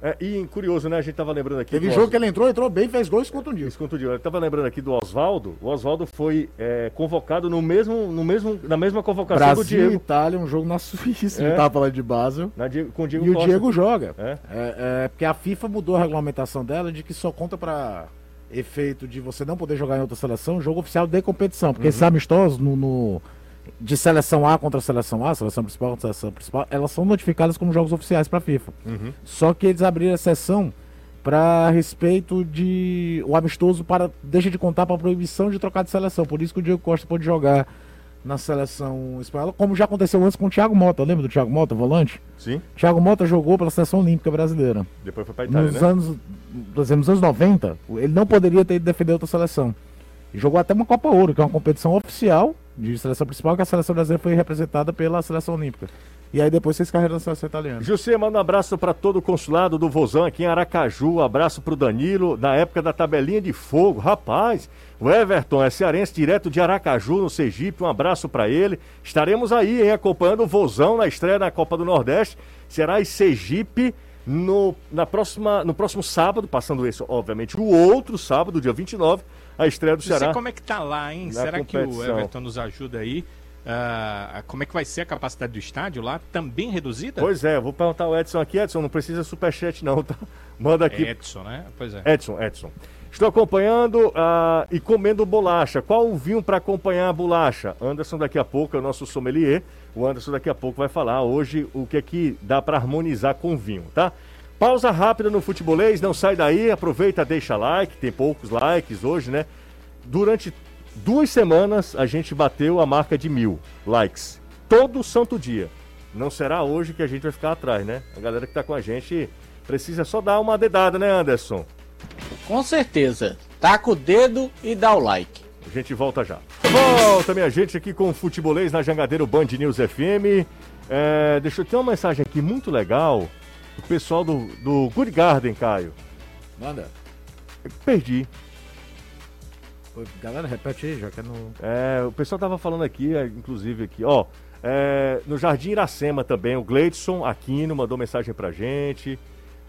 A: É, e curioso, né? A gente tava lembrando aqui.
D: Teve jogo
A: Os-
D: que ele entrou, entrou bem, fez gols e contundiu.
A: Isso contundiu. Eu tava lembrando aqui do Oswaldo. O Oswaldo foi é, convocado no mesmo, no mesmo, na mesma convocação
D: Brasil
A: do Diego.
D: Itália, um jogo na Suíça,
A: É.
D: tava falando de Basel.
A: Na com o Diego
D: E o
A: Costa.
D: Diego joga.
A: É.
D: É, é, porque a FIFA mudou a regulamentação dela de que só conta pra efeito de você não poder jogar em outra seleção, jogo oficial de competição. Porque esses amistosos no, no- de seleção A contra seleção A, seleção principal contra seleção principal, elas são notificadas como jogos oficiais pra FIFA.
A: Uhum.
D: Só que eles abriram exceção para respeito de o amistoso para deixa de contar para proibição de trocar de seleção. Por isso que o Diego Costa pôde jogar na seleção espanhola, como já aconteceu antes com o Thiago Mota. Lembra do Thiago Mota, volante?
A: Sim.
D: Thiago Mota jogou pela seleção olímpica brasileira.
A: Depois foi pra Itália,
D: Nos
A: né?
D: anos, nos anos 90, ele não poderia ter ido defender outra seleção. Jogou até uma Copa Ouro, que é uma competição oficial de seleção principal, que a seleção brasileira foi representada pela seleção olímpica. E aí depois vocês carregam na seleção italiana.
A: José, manda um abraço para todo o consulado do Vozão aqui em Aracaju. Um abraço pro Danilo, na época da tabelinha de fogo. Rapaz, o Everton é cearense direto de Aracaju, no Sergipe. Um abraço para ele. Estaremos aí, hein, acompanhando o Vozão na estreia na Copa do Nordeste. Será em Sergipe no, na próxima, no próximo sábado, passando esse, obviamente, o outro sábado, dia 29, a estreia do
B: Não sei
A: Ceará.
B: como é que tá lá, hein? Será que o
A: competição.
B: Everton nos ajuda aí? Ah, como é que vai ser a capacidade do estádio lá? Também reduzida?
A: Pois é, vou perguntar ao Edson aqui. Edson, não precisa superchat não, tá? Manda aqui
B: Edson, né? Pois é.
A: Edson, Edson. Estou acompanhando ah, e comendo bolacha. Qual o vinho para acompanhar a bolacha? Anderson daqui a pouco é o nosso sommelier. O Anderson daqui a pouco vai falar hoje o que é que dá para harmonizar com vinho, tá? Pausa rápida no futebolês, não sai daí, aproveita, deixa like, tem poucos likes hoje, né? Durante duas semanas a gente bateu a marca de mil likes. Todo santo dia. Não será hoje que a gente vai ficar atrás, né? A galera que tá com a gente precisa só dar uma dedada, né, Anderson?
C: Com certeza. Taca o dedo e dá o like.
A: A gente volta já. Volta, minha gente, aqui com o Futebolês na Jangadeiro Band News FM. É, deixa eu ter uma mensagem aqui muito legal. O pessoal do, do Good Garden, Caio.
D: Manda.
A: Eu perdi.
D: Galera, repete aí, já que é no.
A: É, o pessoal tava falando aqui, é, inclusive aqui, ó. é, no Jardim Iracema também, o Gleidson Aquino mandou mensagem pra gente.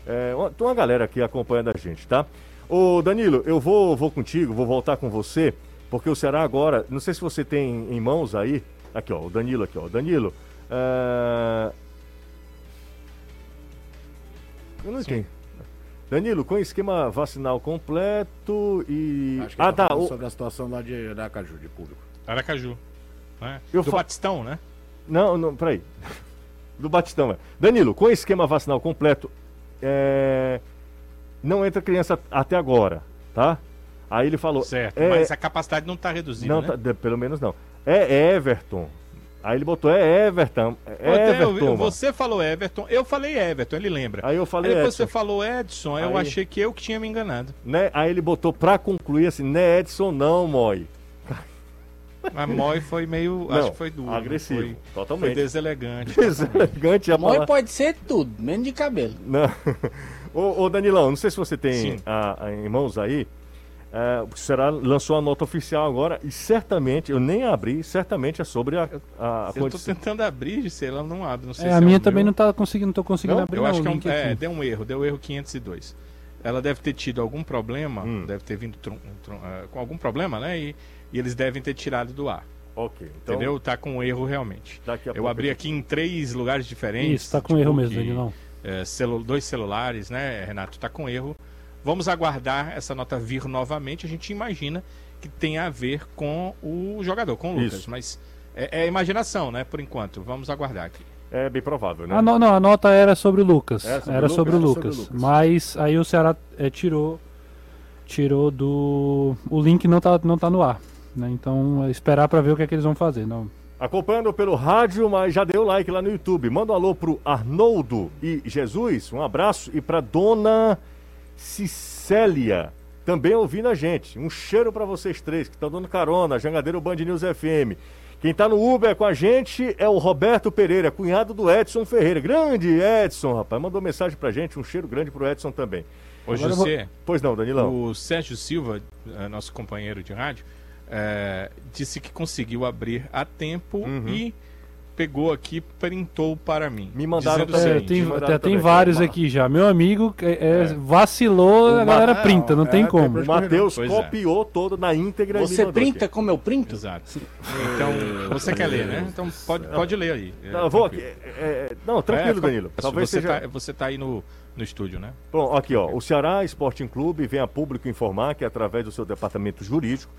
A: É, uma- tem uma galera aqui acompanhando a gente, tá? Ô Danilo, eu vou, vou contigo, vou voltar com você, porque o Ceará agora, não sei se você tem em mãos aí. Aqui, ó, o Danilo aqui, ó. Danilo. é, Eu não entendi. Danilo, com esquema vacinal completo e.
D: Acho que
A: ah, tá.
D: falando
A: o-
D: sobre a situação lá de Aracaju, de público.
B: Aracaju. Né?
A: Eu
B: do
A: fa-
B: Batistão, né?
A: Não, não, peraí. Do Batistão, é. Danilo, com esquema vacinal completo, é, não entra criança até agora, tá? Aí ele falou.
B: Certo.
A: é-
B: Mas a capacidade não está reduzida,
A: não,
B: né?
A: tá- pelo menos não. É Everton. Aí ele botou é Everton. É
B: eu-
A: Everton. mano.
B: você falou Everton, eu falei Everton, ele lembra.
A: Aí eu falei
B: Aí depois
A: Edson.
B: você falou Edson, eu
A: Aí-
B: achei que eu que tinha me enganado.
A: Né? Aí ele botou pra concluir assim, não é Edson não, Moi.
B: A Moi foi meio,
A: Não,
B: acho que foi duro.
A: agressivo,
B: Foi,
A: totalmente.
B: foi deselegante.
A: Deselegante a
C: Mãe
A: palavra.
C: pode ser tudo, menos de cabelo.
A: Não. ô, ô, Danilão, não sei se você tem a, a- em mãos aí. É, o Será lançou a nota oficial agora e certamente, eu nem abri, certamente é sobre a, a, a
B: Eu tô
A: condição.
B: tentando abrir, se ela não abre, não sei
E: É,
B: se
E: a minha
B: é o
E: também
B: meu.
E: não tá conseguindo, não tô conseguindo
A: Não?
E: abrir
B: Eu
E: não,
B: acho que é, um, é, deu um erro, deu erro 502. Ela deve ter tido algum problema,
A: Hum.
B: deve ter vindo trum- trum- ah, com algum problema, né? E, e eles devem ter tirado do ar,
A: Ok, então
B: entendeu? Tá com um erro realmente.
A: daqui a
B: Eu abri aqui em três lugares diferentes.
E: Isso, tá com
B: tipo
E: erro mesmo,
B: que,
E: Danilão.
B: é, celu- dois celulares, né, Renato? Tá com erro. Vamos aguardar essa nota vir novamente. A gente imagina que tem a ver com o jogador, com o Lucas.
A: Isso.
B: Mas é, é imaginação, né? Por enquanto. Vamos aguardar aqui.
A: É bem provável, né?
E: Ah, não, não, a nota era sobre o Lucas.
A: Era sobre
E: Era
A: o
E: sobre o
A: Lucas?
E: Lucas.
A: Sobre o Lucas.
E: Mas aí o Ceará é, tirou tirou do o link não tá não tá no ar, né? Então é esperar pra ver o que é que eles vão fazer, não.
A: Acompanhando pelo rádio, mas já deu like lá no YouTube. Manda um alô pro Arnoldo e Jesus, um abraço. E pra dona Cicélia, também ouvindo a gente. Um cheiro pra vocês três que estão dando carona, Jangadeiro Band News FM. Quem tá no Uber com a gente é o Roberto Pereira, cunhado do Edson Ferreira. Grande Edson, rapaz. Mandou mensagem pra gente, um cheiro grande pro Edson também.
B: Ô,
A: Agora eu
B: José,
A: Pois não, Danilão.
B: o Sérgio Silva, eh, nosso companheiro de rádio, eh, disse que conseguiu abrir a tempo
A: Uhum.
B: e pegou aqui, printou para mim.
A: Me mandaram também.
E: É, tem,
A: mandaram
E: até tem
A: também.
E: vários
A: Uma-
E: aqui já. Meu amigo é, é, vacilou, a galera
D: Não,
E: printa, não
D: é,
E: tem
D: tem
E: como.
A: O Matheus
B: é.
A: copiou todo na íntegra
C: Você printa
A: aqui.
C: como eu printo?
B: Exato. Então, você quer ler, né? Então pode, pode ler aí. É,
A: Não, vou aqui.
B: tranquilo.
A: é, é, não, tranquilo,
B: É,
A: Danilo. Talvez
B: você,
A: seja.
B: tá, você tá aí no, no estúdio, né?
A: Bom, aqui, ó. O Ceará Sporting Clube vem a público informar que, através do seu departamento jurídico,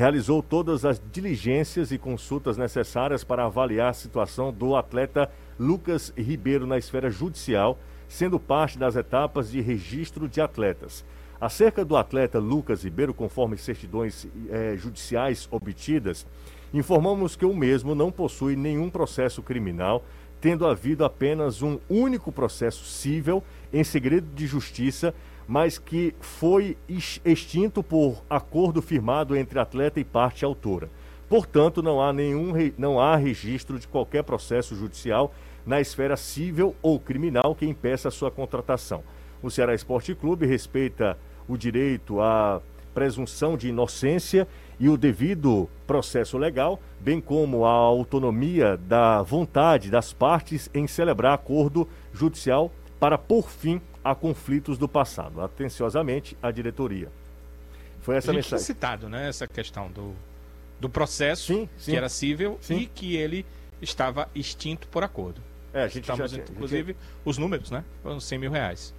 A: realizou todas as diligências e consultas necessárias para avaliar a situação do atleta Lucas Ribeiro na esfera judicial, sendo parte das etapas de registro de atletas. Acerca do atleta Lucas Ribeiro, conforme certidões eh, judiciais obtidas, informamos que o mesmo não possui nenhum processo criminal, tendo havido apenas um único processo cível em segredo de justiça, mas que foi ex- extinto por acordo firmado entre atleta e parte autora. Portanto, não há nenhum não há registro de qualquer processo judicial na esfera civil ou criminal que impeça sua contratação. O Ceará Esporte Clube respeita o direito à presunção de inocência e o devido processo legal, bem como a autonomia da vontade das partes em celebrar acordo judicial para pôr fim a conflitos do passado. Atenciosamente, a diretoria. Foi
B: A
A: essa
B: tinha
A: mensagem.
B: citado, né, essa questão do, do processo,
A: Sim, sim.
B: que era cível
A: Sim.
B: e que ele estava extinto por acordo.
A: É, a gente já
B: Estamos,
A: tinha, a gente-
B: inclusive, os números, né? Foram 100 mil reais.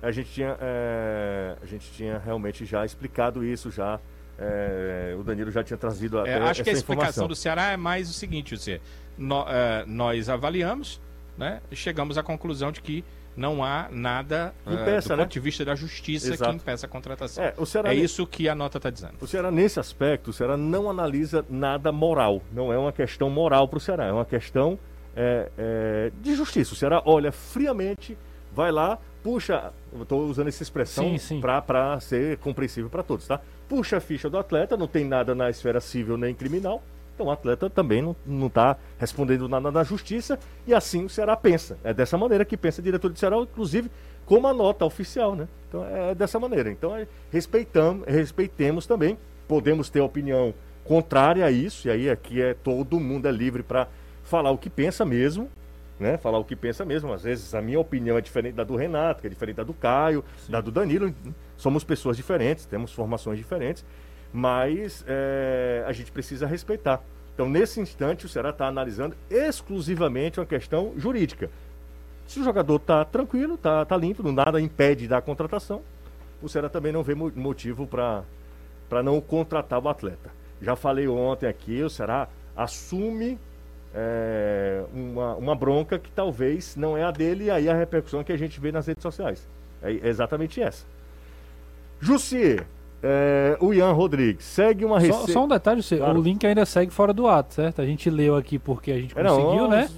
A: a gente tinha, é, a gente tinha realmente já explicado isso já. é, o Danilo já tinha trazido até
B: É, acho que a explicação
A: informação.
B: do Ceará é mais o seguinte, você, nó- é, nós avaliamos, né, chegamos à conclusão de que não há nada
A: Impeça,
B: do
A: né?
B: ponto de vista da justiça
A: Exato.
B: que impeça a contratação.
A: É,
B: É isso que a nota está dizendo.
A: O Ceará, nesse aspecto, o Ceará não analisa nada moral. Não é uma questão moral para o Ceará, é uma questão é, é, de justiça. O Ceará olha friamente, vai lá, puxa. Estou usando essa expressão para ser compreensível para todos, tá? Puxa a ficha do atleta, não tem nada na esfera civil nem criminal. Então o atleta também não está respondendo nada na justiça e assim o Ceará pensa. É dessa maneira que pensa a diretoria do Ceará, inclusive como a nota oficial, né? Então é dessa maneira. Então é, respeitamos, respeitemos também. Podemos ter opinião contrária a isso, e aí aqui é todo mundo é livre para falar o que pensa mesmo, né? Falar o que pensa mesmo. Às vezes a minha opinião é diferente da do Renato, que é diferente da do Caio, da do Danilo. Somos pessoas diferentes, temos formações diferentes, mas é, a gente precisa respeitar. Então, nesse instante, o Ceará está analisando exclusivamente uma questão jurídica. Se o jogador está tranquilo, está tá limpo, nada impede da contratação, o Ceará também não vê mo- motivo para não contratar o atleta. Já falei ontem aqui, o Ceará assume é, uma, uma bronca que talvez não é a dele, e aí a repercussão que a gente vê nas redes sociais. É exatamente essa. Jussier, é, o Ian Rodrigues, segue uma
E: Só,
A: receita.
E: só um detalhe, você-
A: Claro.
E: o link ainda segue fora do ato, certo? A gente leu aqui porque a gente
A: É, não,
E: conseguiu,
A: os-
E: né?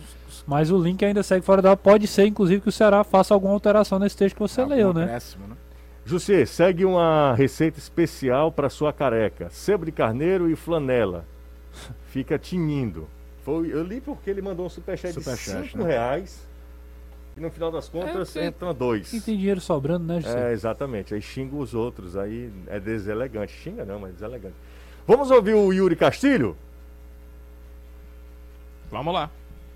E: Mas o link ainda segue fora do ato. Pode ser, inclusive, que o Ceará faça alguma alteração nesse texto que você leu,
D: Algum
E: né?
D: acréscimo, né?
A: Segue uma receita especial para sua careca. Sebo de carneiro e flanela. Fica tinindo. Foi, eu li porque ele mandou um superchat,
D: Superchat,
A: de 5
D: né?
A: reais. E no final das contas
E: É, é-
A: entra dois.
E: E tem dinheiro sobrando, né, José?
A: É, exatamente. Aí xinga os outros. Aí é deselegante. Xinga não, mas deselegante. Vamos ouvir o Yuri Castilho?
B: Vamos lá.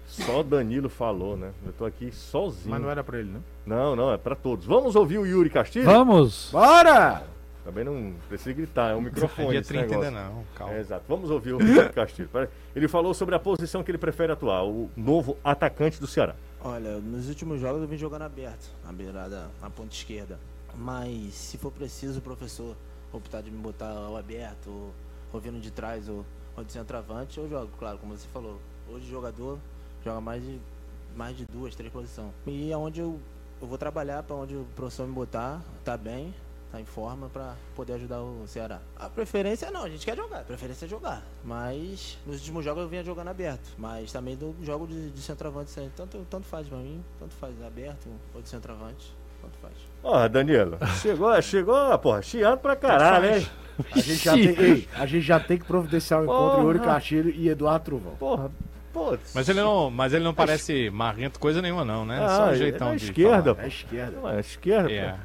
A: Só Danilo falou, né? Eu tô aqui sozinho.
D: Mas não era pra ele, né?
A: Não, não, é para todos. Vamos ouvir o Yuri Castilho?
E: Vamos!
D: Bora!
A: Também não precisa gritar, é um microfone.
B: Dia
A: esse
B: 30
A: negócio.
B: ainda não, calma.
A: É, exato. Vamos ouvir o Yuri Castilho. Ele falou sobre a posição que ele prefere atuar, o novo atacante do Ceará.
F: Olha, nos últimos jogos eu vim jogando aberto, na beirada, na ponta esquerda. Mas se for preciso o professor optar de me botar ao aberto, ou, ou vindo de trás, ou, ou de centroavante, eu jogo, claro, como você falou. Hoje o jogador joga mais de, mais de duas, três posições. E é onde eu, eu vou trabalhar, para onde o professor me botar, tá bem, tá em forma para poder ajudar o Ceará. A preferência não, a gente quer jogar, a preferência é jogar. Mas nos últimos jogos eu vinha jogando aberto. Mas também do jogo de, de centroavante. Tanto, tanto faz pra mim, tanto faz aberto ou de centroavante, tanto faz.
A: Ó, Danilo, chegou, chegou, porra, chiando pra caralho, né?
D: A gente, já tem, ei, a gente já tem que providenciar o encontro
A: Porra.
D: Yuri Castilho e Eduardo Truvão.
A: Porra, putz.
B: Mas ele não, mas ele não parece marrento coisa nenhuma não, né?
A: Ah,
B: Só um
A: é
B: jeitão
A: na
B: de
A: esquerda,
B: falar.
D: É esquerda.
A: Não, é esquerda,
B: É.
A: pô.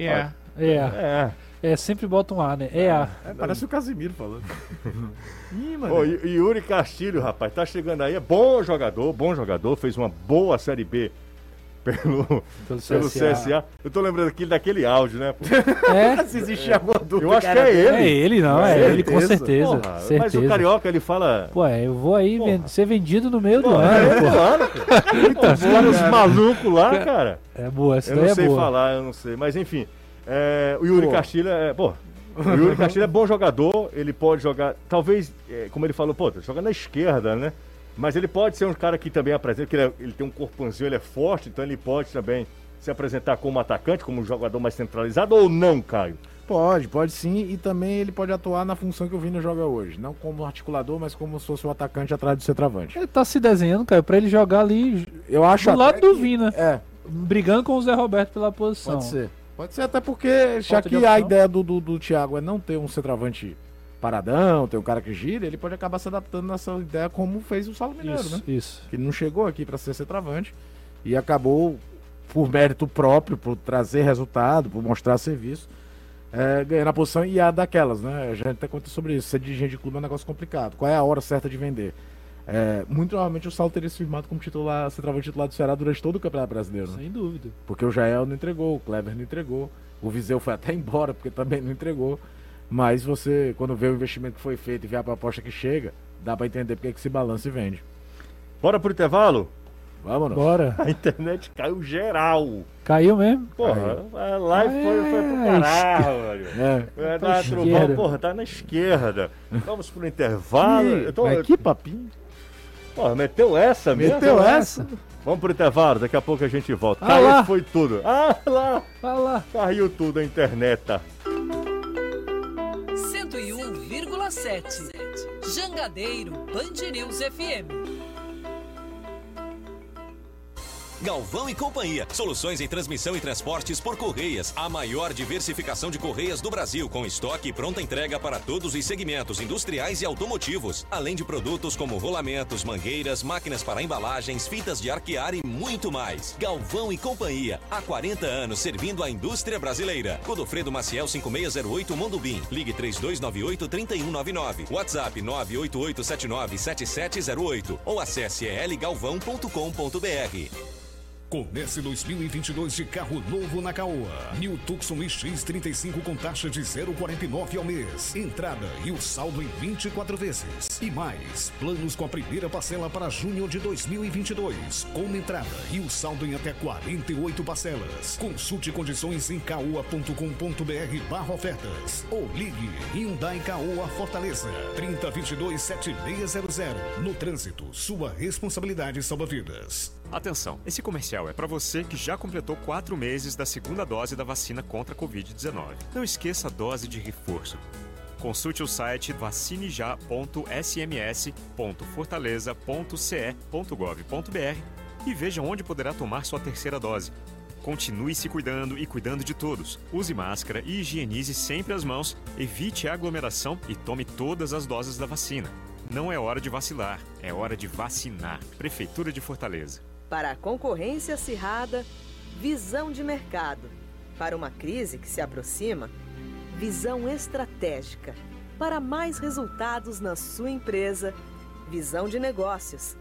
B: É.
E: É,
A: É.
E: é, sempre bota um A, né? É A.
D: É, parece o Casimiro falando. Ih, mano.
A: Ô, Yuri Castilho, rapaz, tá chegando aí, é bom jogador, bom jogador, fez uma boa Série B pelo,
E: Pelo
A: pelo
E: CSA.
A: CSA. Eu tô lembrando aqui daquele áudio, né? pô?
E: É,
D: Se existia alguma dúvida.
A: Eu acho que é ele.
E: é ele, não, é,
A: É
E: ele, com
D: certeza.
E: certeza.
A: Porra, mas
E: certeza.
A: o Carioca, ele fala...
E: Pô, é, eu vou aí
A: Porra.
E: ven- ser vendido no meio do ano,
A: é, mano, pô. Os caras malucos lá, cara.
E: É boa, essa
A: Eu
E: daí
A: não
E: é
A: sei
E: boa.
A: falar, eu não sei. Mas enfim, é, o Yuri
D: Pô.
A: Castilho é. Pô, o Yuri Castilho é bom jogador, ele pode jogar. Talvez, é, como ele falou, pô, joga na esquerda, né? Mas ele pode ser um cara que também apresenta, que ele, é- ele tem um corpãozinho, ele é forte, então ele pode também se apresentar como atacante, como um jogador mais centralizado ou não, Caio?
D: Pode, pode sim, e também ele pode atuar na função que o Vini joga hoje. Não como articulador, mas como se fosse o atacante atrás do centroavante.
E: Ele tá se desenhando, cara, pra ele jogar ali
D: Eu acho
E: do lado do
D: que-
E: Vina,
D: É,
E: brigando com o Zé Roberto pela posição.
D: pode ser. Pode ser até porque, já que a ideia do, do, do Thiago é não ter um centroavante paradão, ter um cara que gira, ele pode acabar se adaptando nessa ideia como fez o Saulo Mineiro,
E: Isso,
D: né?
E: isso.
D: que não chegou aqui para ser centroavante e acabou por mérito próprio, por trazer resultado, por mostrar serviço, é, ganhando a posição e a daquelas, né? A gente até conta sobre isso. Ser dirigente de clube é um negócio complicado. Qual é a hora certa de vender? É, muito provavelmente o Saulo teria se firmado como titular, centroavante titular do Ceará durante todo o Campeonato Brasileiro?
E: Sem dúvida.
D: Porque o Jael não entregou, o Kleber não entregou, o Viseu foi até embora porque também não entregou. Mas você, quando vê o investimento que foi feito e vê a proposta que chega, dá para entender porque que se balança e vende.
A: Bora pro intervalo?
D: Vamos, não?
E: Bora.
A: A internet caiu geral.
E: Caiu mesmo?
A: Porra, a live foi, foi pro
E: É,
A: caralho, velho.
D: É.
A: É, tá,
E: esquerda.
A: trovão, porra, tá na esquerda. Vamos pro intervalo. Eu tô,
D: que papinho.
A: Porra, meteu essa mesmo?
D: Meteu essa?
A: Vamos pro intervalo, daqui a pouco a gente volta.
E: Ah
A: Caiu,
E: lá.
A: foi tudo. Ah lá,
E: Vai lá.
A: caiu tudo a internet. tá?
G: 101,7. Jangadeiro Band News FM.
H: Galvão e Companhia. Soluções em transmissão e transportes por correias. A maior diversificação de correias do Brasil, com estoque e pronta entrega para todos os segmentos industriais e automotivos. Além de produtos como rolamentos, mangueiras, máquinas para embalagens, fitas de arquear e muito mais. Galvão e Companhia. Há 40 anos servindo a indústria brasileira. Godofredo Maciel 5608 Mondubim. Ligue 3298-3199. WhatsApp 988797708 ou acesse elgalvão.com.br.
I: Comece 2022 de carro novo na Caoa. New Tucson X35 com taxa de 0,49 ao mês. Entrada e o saldo em 24 vezes. E mais, planos com a primeira parcela para junho de 2022. Com entrada e o saldo em até 48 parcelas. Consulte condições em caoa.com.br barra ofertas. Ou ligue Hyundai Caoa Fortaleza 3022 7600. No trânsito, sua responsabilidade salva vidas.
J: Atenção, esse comercial é para você que já completou quatro meses da segunda dose da vacina contra a Covid-19. Não esqueça a dose de reforço. Consulte o site vacinejá.sms.fortaleza.ce.gov.br e veja onde poderá tomar sua terceira dose. Continue se cuidando e cuidando de todos. Use máscara e higienize sempre as mãos, evite a aglomeração e tome todas as doses da vacina. Não é hora de vacilar, é hora de vacinar. Prefeitura de Fortaleza.
K: Para a concorrência acirrada, visão de mercado. Para uma crise que se aproxima, visão estratégica. Para mais resultados na sua empresa, visão de negócios.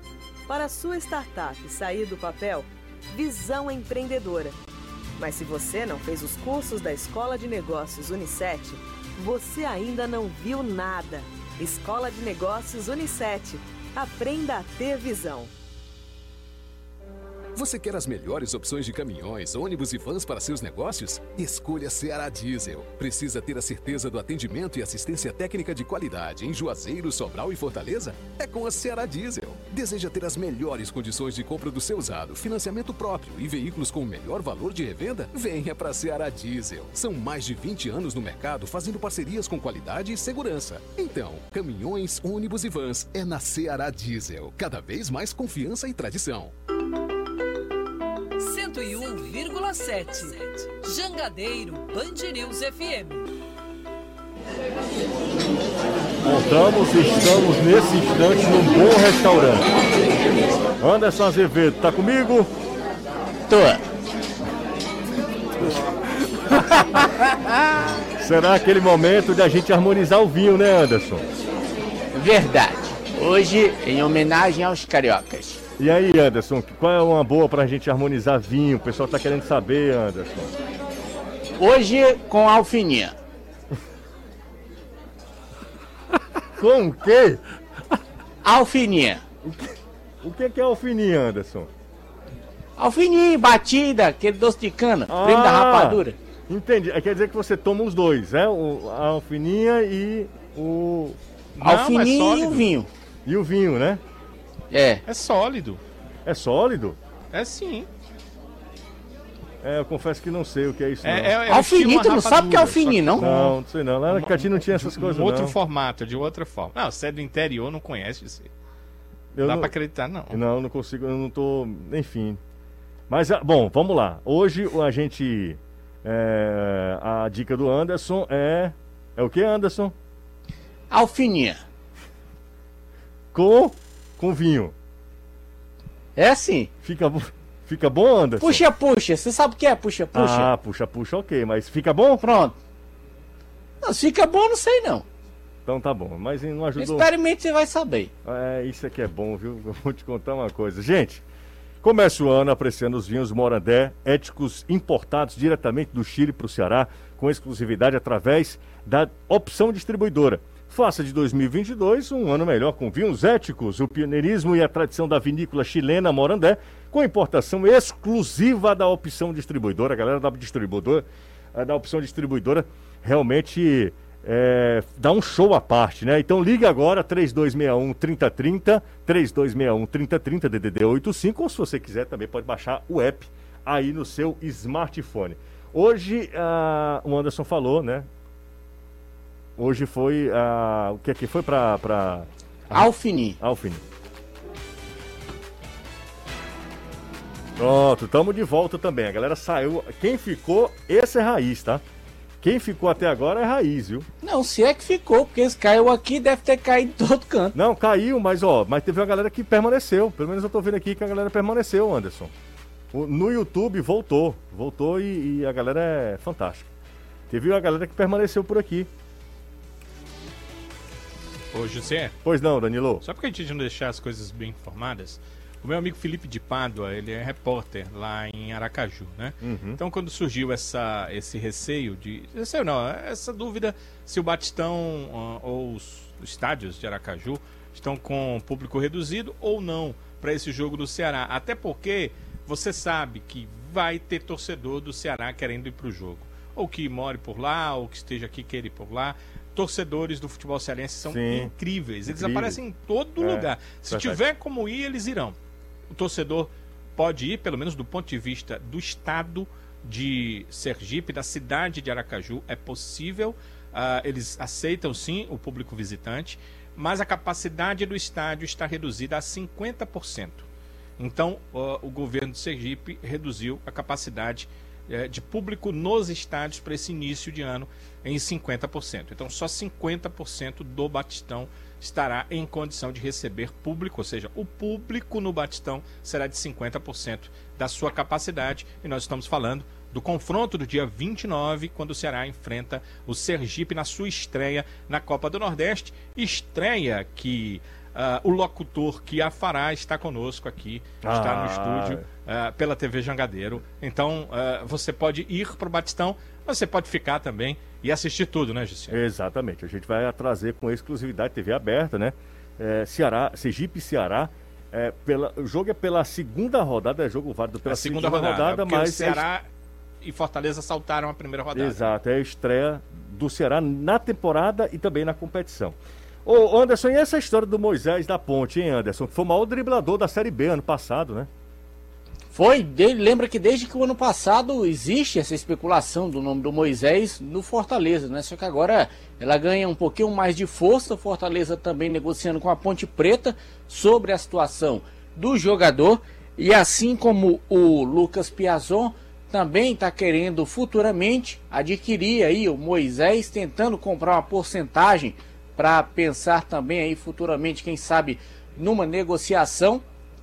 K: Para a sua startup sair do papel, visão empreendedora. Mas se você não fez os cursos da Escola de Negócios Unicef, você ainda não viu nada. Escola de Negócios Unicef. Aprenda a ter visão.
L: Você quer as melhores opções de caminhões, ônibus e vans para seus negócios? Escolha Ceará Diesel. Precisa ter a certeza do atendimento e assistência técnica de qualidade em Juazeiro, Sobral e Fortaleza? É com a Ceará Diesel. Deseja ter as melhores condições de compra do seu usado, financiamento próprio e veículos com o melhor valor de revenda? Venha para Ceará Diesel. São mais de 20 anos no mercado fazendo parcerias com qualidade e segurança. Então, caminhões, ônibus e vans é na Ceará Diesel. Cada vez mais confiança e tradição.
G: 101,7. Jangadeiro Band News FM.
A: Voltamos, estamos nesse instante num bom restaurante. Anderson Azevedo, tá comigo?
C: Tô.
A: Será aquele momento de a gente harmonizar o vinho, né, Anderson?
C: Verdade. Hoje, em homenagem aos cariocas.
A: E aí, Anderson, qual é uma boa pra gente harmonizar vinho? O pessoal tá querendo saber, Anderson.
C: Hoje, com alfininha.
A: Com o quê?
C: Alfininha.
A: O que que é alfininha, Anderson?
C: Alfininha, batida, aquele doce de cana, prêmio da
A: Ah,
C: rapadura.
A: Entendi. Quer dizer que você toma os dois, né? O, a alfininha e o...
C: Alfininha e o vinho.
A: E o vinho, né?
C: É.
B: É sólido.
A: É sólido?
B: É sim.
A: É, eu confesso que não sei o que é isso.
B: É,
A: não.
B: é, é o
C: Alfininho,
B: estilo
C: tu não sabe o que é
B: só
C: não?
A: Não, não sei não. Lá na não tinha essas
B: de
A: coisas,
B: um outro
A: não.
B: formato, de outra forma. Não, você é do interior, não conhece isso.
A: Eu
B: Dá
A: não-
B: pra acreditar, não.
A: Não, não consigo, eu não tô. Enfim. Mas, ah, bom, vamos lá. Hoje a gente. é, a dica do Anderson é. É o que, Anderson?
C: Alfininha.
A: Com. Com vinho.
C: É assim.
A: Fica, fica bom, Anderson?
C: Puxa, puxa. Você sabe o que é puxa, puxa?
A: Ah, puxa, puxa, ok. Mas fica bom?
C: Pronto. Não, fica bom, não sei não.
A: Então tá bom. Mas não ajudou.
C: Experimente, você vai saber.
A: É, isso aqui é bom, viu? Eu vou te contar uma coisa. Gente, começa o ano apreciando os vinhos Morandé, éticos importados diretamente do Chile para o Ceará, com exclusividade através da opção distribuidora. Faça de 2022 um ano melhor com vinhos éticos, o pioneirismo e a tradição da vinícola chilena Morandé, com importação exclusiva da opção distribuidora. A galera da distribuidora, eh, da opção distribuidora, realmente é, dá um show à parte, né? Então liga agora 3261 3030, 3261 3030 DDD 85, ou se você quiser também pode baixar o app aí no seu smartphone. Hoje ah, o Anderson falou, né? Hoje foi ah, o que aqui foi para para
C: Alfini.
A: Alfini. Pronto, estamos de volta também. A galera saiu. Quem ficou, esse é raiz, tá? Quem ficou até agora é raiz, viu?
C: Não, se é que ficou, porque esse caiu aqui, deve ter caído em todo canto.
A: Não, caiu, mas ó, mas teve uma galera que permaneceu. Pelo menos eu tô vendo aqui que a galera permaneceu, Anderson. No YouTube voltou, voltou e, e a galera é fantástica. Teve uma galera que permaneceu por aqui.
B: Ô, José,
A: Pois não, Danilo?
B: só pra gente não deixar as coisas bem informadas, o meu amigo Felipe de Pádua, ele é repórter lá em Aracaju, né?
A: Uhum.
B: Então, quando surgiu essa, esse receio de. Receio não, essa dúvida se o Batistão ah, ou os estádios de Aracaju estão com público reduzido ou não para esse jogo do Ceará. Até porque você sabe que vai ter torcedor do Ceará querendo ir para o jogo. Ou que more por lá, ou que esteja aqui queira ir por lá. Torcedores do futebol cearense são
A: Sim.
B: incríveis. Eles
A: Incríveis.
B: aparecem em todo
A: É,
B: lugar. Se
A: verdade.
B: tiver como ir, eles irão. O torcedor pode ir, pelo menos do ponto de vista do estado de Sergipe, da cidade de Aracaju, é possível. ah, eles aceitam sim o público visitante, mas a capacidade do estádio está reduzida a 50%. Então, ó, o governo de Sergipe reduziu a capacidade de público nos estádios para esse início de ano em 50%. Então, só 50% do Batistão estará em condição de receber público, ou seja, o público no Batistão será de 50% da sua capacidade. E nós estamos falando do confronto do dia 29, quando o Ceará enfrenta o Sergipe na sua estreia na Copa do Nordeste. Estreia que ah, o locutor que a fará está conosco aqui, está no
A: Ah.
B: estúdio ah, pela TV Jangadeiro. Então ah, você pode ir para o Batistão, mas você pode ficar também e assistir tudo, né, Jussi?
A: Exatamente. A gente vai trazer com exclusividade TV aberta, né? É, Ceará, Sergipe e Ceará. É, pela, o jogo é pela segunda rodada, é jogo válido pela
B: a segunda, rodada, porque
A: mas
B: o Ceará e Fortaleza saltaram a primeira
A: é,
B: rodada.
A: exato, é a estreia do Ceará na temporada e também na competição. Ô Anderson, e essa história do Moisés da Ponte, hein, Anderson? Que foi o maior driblador da Série B ano passado, né?
C: Foi, lembra que desde que o ano passado existe essa especulação do nome do Moisés no Fortaleza, né? Só que agora ela ganha um pouquinho mais de força. O Fortaleza também negociando com a Ponte Preta sobre a situação do jogador. E assim como o Lucas Piazon também está querendo futuramente adquirir aí o Moisés, tentando comprar uma porcentagem para pensar também aí futuramente, quem sabe, numa negociação.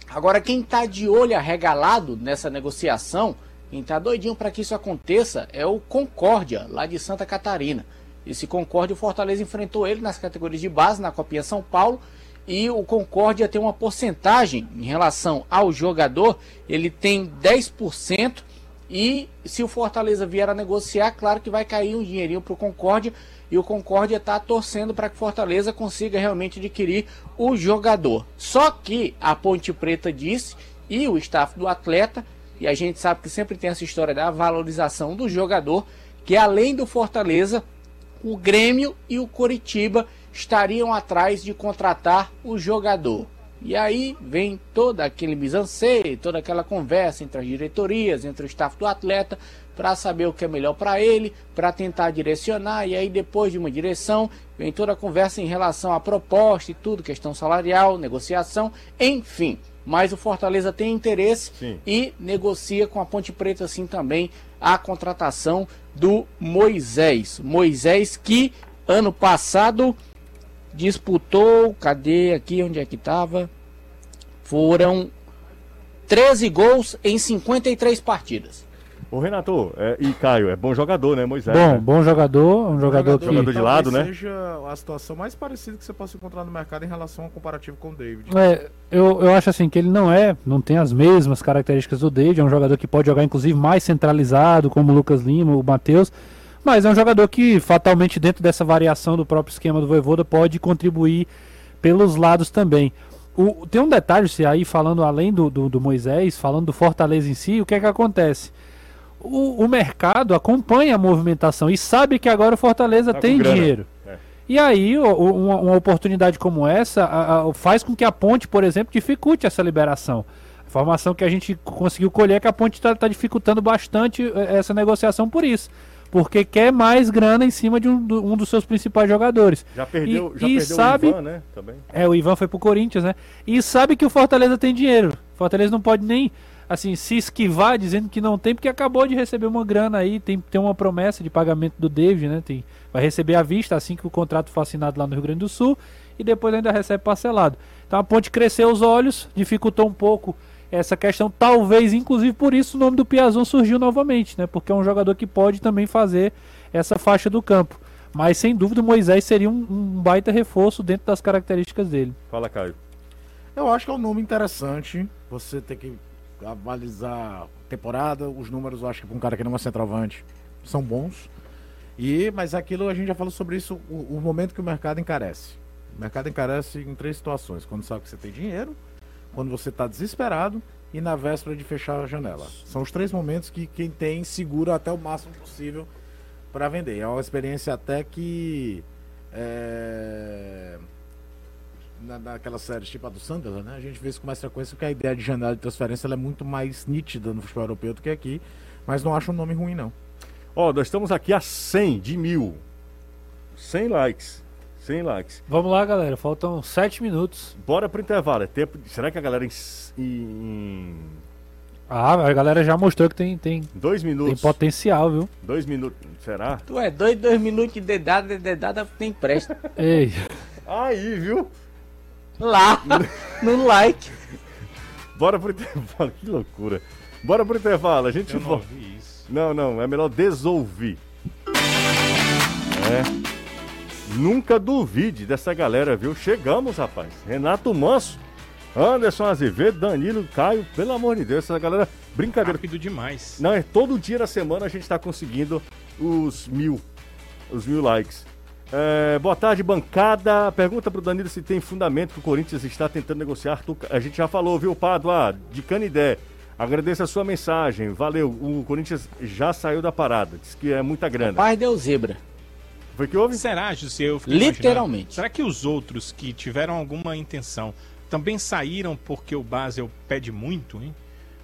C: Agora, quem está de olho arregalado nessa negociação, quem está doidinho para que isso aconteça, é o Concórdia, lá de Santa Catarina. Esse Concórdia, o Fortaleza enfrentou ele nas categorias de base, na Copinha São Paulo, e o Concórdia tem uma porcentagem em relação ao jogador, ele tem 10%, e se o Fortaleza vier a negociar, claro que vai cair um dinheirinho para o Concórdia, e o Concórdia está torcendo para que Fortaleza consiga realmente adquirir o jogador. Só que a Ponte Preta disse, e o staff do atleta, e a gente sabe que sempre tem essa história da valorização do jogador, que além do Fortaleza, o Grêmio e o Coritiba estariam atrás de contratar o jogador. E aí vem toda aquele mise toda aquela conversa entre as diretorias, entre o staff do atleta, para saber o que é melhor para ele, para tentar direcionar. E aí, depois de uma direção, vem toda a conversa em relação à proposta e tudo, questão salarial, negociação, enfim. Mas o Fortaleza tem interesse
A: Sim.
C: e negocia com a Ponte Preta, assim também, a contratação do Moisés. Moisés que ano passado disputou, cadê aqui, onde é que estava? Foram 13 gols em 53 partidas.
A: Ô Renato, é, e Caio, é bom jogador, né, Moisés?
E: Bom,
A: né?
E: bom jogador, um jogador, que...
A: Jogador de lado, né?
D: seja a situação mais parecida que você possa encontrar no mercado em relação ao comparativo com o David.
E: É, eu, eu acho assim que ele não é, não tem as mesmas características do David, é um jogador que pode jogar inclusive mais centralizado, como o Lucas Lima, o Matheus, mas é um jogador que fatalmente dentro dessa variação do próprio esquema do Voivoda pode contribuir pelos lados também. O, tem um detalhe, se aí falando além do, do, do Moisés, falando do Fortaleza em si, o que é que acontece? O, o mercado acompanha a movimentação e sabe que agora o Fortaleza
A: Tá
E: tem dinheiro.
A: É.
E: E aí, o- uma, uma oportunidade como essa a- a- faz com que a ponte, por exemplo, dificulte essa liberação. A informação que a gente conseguiu colher é que a ponte está dificultando bastante eh, essa negociação por isso. Porque quer mais grana em cima de um, do- um dos seus principais jogadores.
A: Já perdeu,
E: E-
A: já
E: e
A: perdeu
E: sabe-
A: o Ivan, né? Também.
E: É, o Ivan foi pro Corinthians, né? E sabe que o Fortaleza tem dinheiro. O Fortaleza não pode nem, assim, se esquivar dizendo que não tem, porque acabou de receber uma grana aí, tem, tem uma promessa de pagamento do David, né? Tem, vai receber à vista assim que o contrato for assinado lá no Rio Grande do Sul e depois ainda recebe parcelado. Então a ponte cresceu os olhos, dificultou um pouco essa questão, talvez inclusive por isso o nome do Piazon surgiu novamente, né? Porque é um jogador que pode também fazer essa faixa do campo. Mas sem dúvida o Moisés seria um, um baita reforço dentro das características dele.
A: Fala, Caio.
D: Eu acho que é um nome interessante. Você tem que avalizar a temporada, os números, eu acho que para um cara que não é centroavante, são bons. E, mas aquilo a gente já falou sobre isso, o, o momento que o mercado encarece. O mercado encarece em três situações: quando sabe que você tem dinheiro, quando você está desesperado e na véspera de fechar a janela. São os três momentos que quem tem segura até o máximo possível para vender. É uma experiência até que é, na, naquelas séries tipo a do Sunderland, né? A gente vê isso com mais frequência que a ideia de janela de transferência é muito mais nítida no futebol europeu do que aqui, mas não acho um nome ruim não.
A: Ó, nós estamos aqui a 100 de mil. 100 likes. 100 likes.
E: Vamos lá, galera. Faltam sete minutos.
A: Bora pro intervalo. É tempo... de- Será que a galera em... em
E: Ah, a galera já mostrou que tem, tem,
A: dois
E: tem
A: minutos?
E: potencial, viu?
A: Dois minutos. Será?
C: Tu é dois, dois minutos de dedada, de dedada tem presta.
E: Ei,
A: Aí, viu?
C: Lá, no like.
A: Bora pro intervalo. Que loucura. Bora pro intervalo. A gente
B: Eu não
A: volta.
B: ouvi isso.
A: Não, não, é melhor desouvir. É. Nunca duvide dessa galera, viu? Chegamos, rapaz. Renato Manso, Anderson Azevedo, Danilo, Caio, pelo amor de Deus, essa galera. Brincadeira.
B: Rápido demais.
A: Não, é todo dia da semana a gente tá conseguindo os mil. Os mil likes. É, boa tarde, bancada. Pergunta pro Danilo se tem fundamento que o Corinthians está tentando negociar. A gente já falou, viu, Padua? De Canidé. Agradeço a sua mensagem. Valeu. O Corinthians já saiu da parada. Diz que é muita grana.
C: Pai deu zebra.
A: Foi que houve?
B: Será, José? Eu fiquei
C: Literalmente.
B: imaginando, Será que os outros que tiveram alguma intenção também saíram porque o Basel pede muito, hein?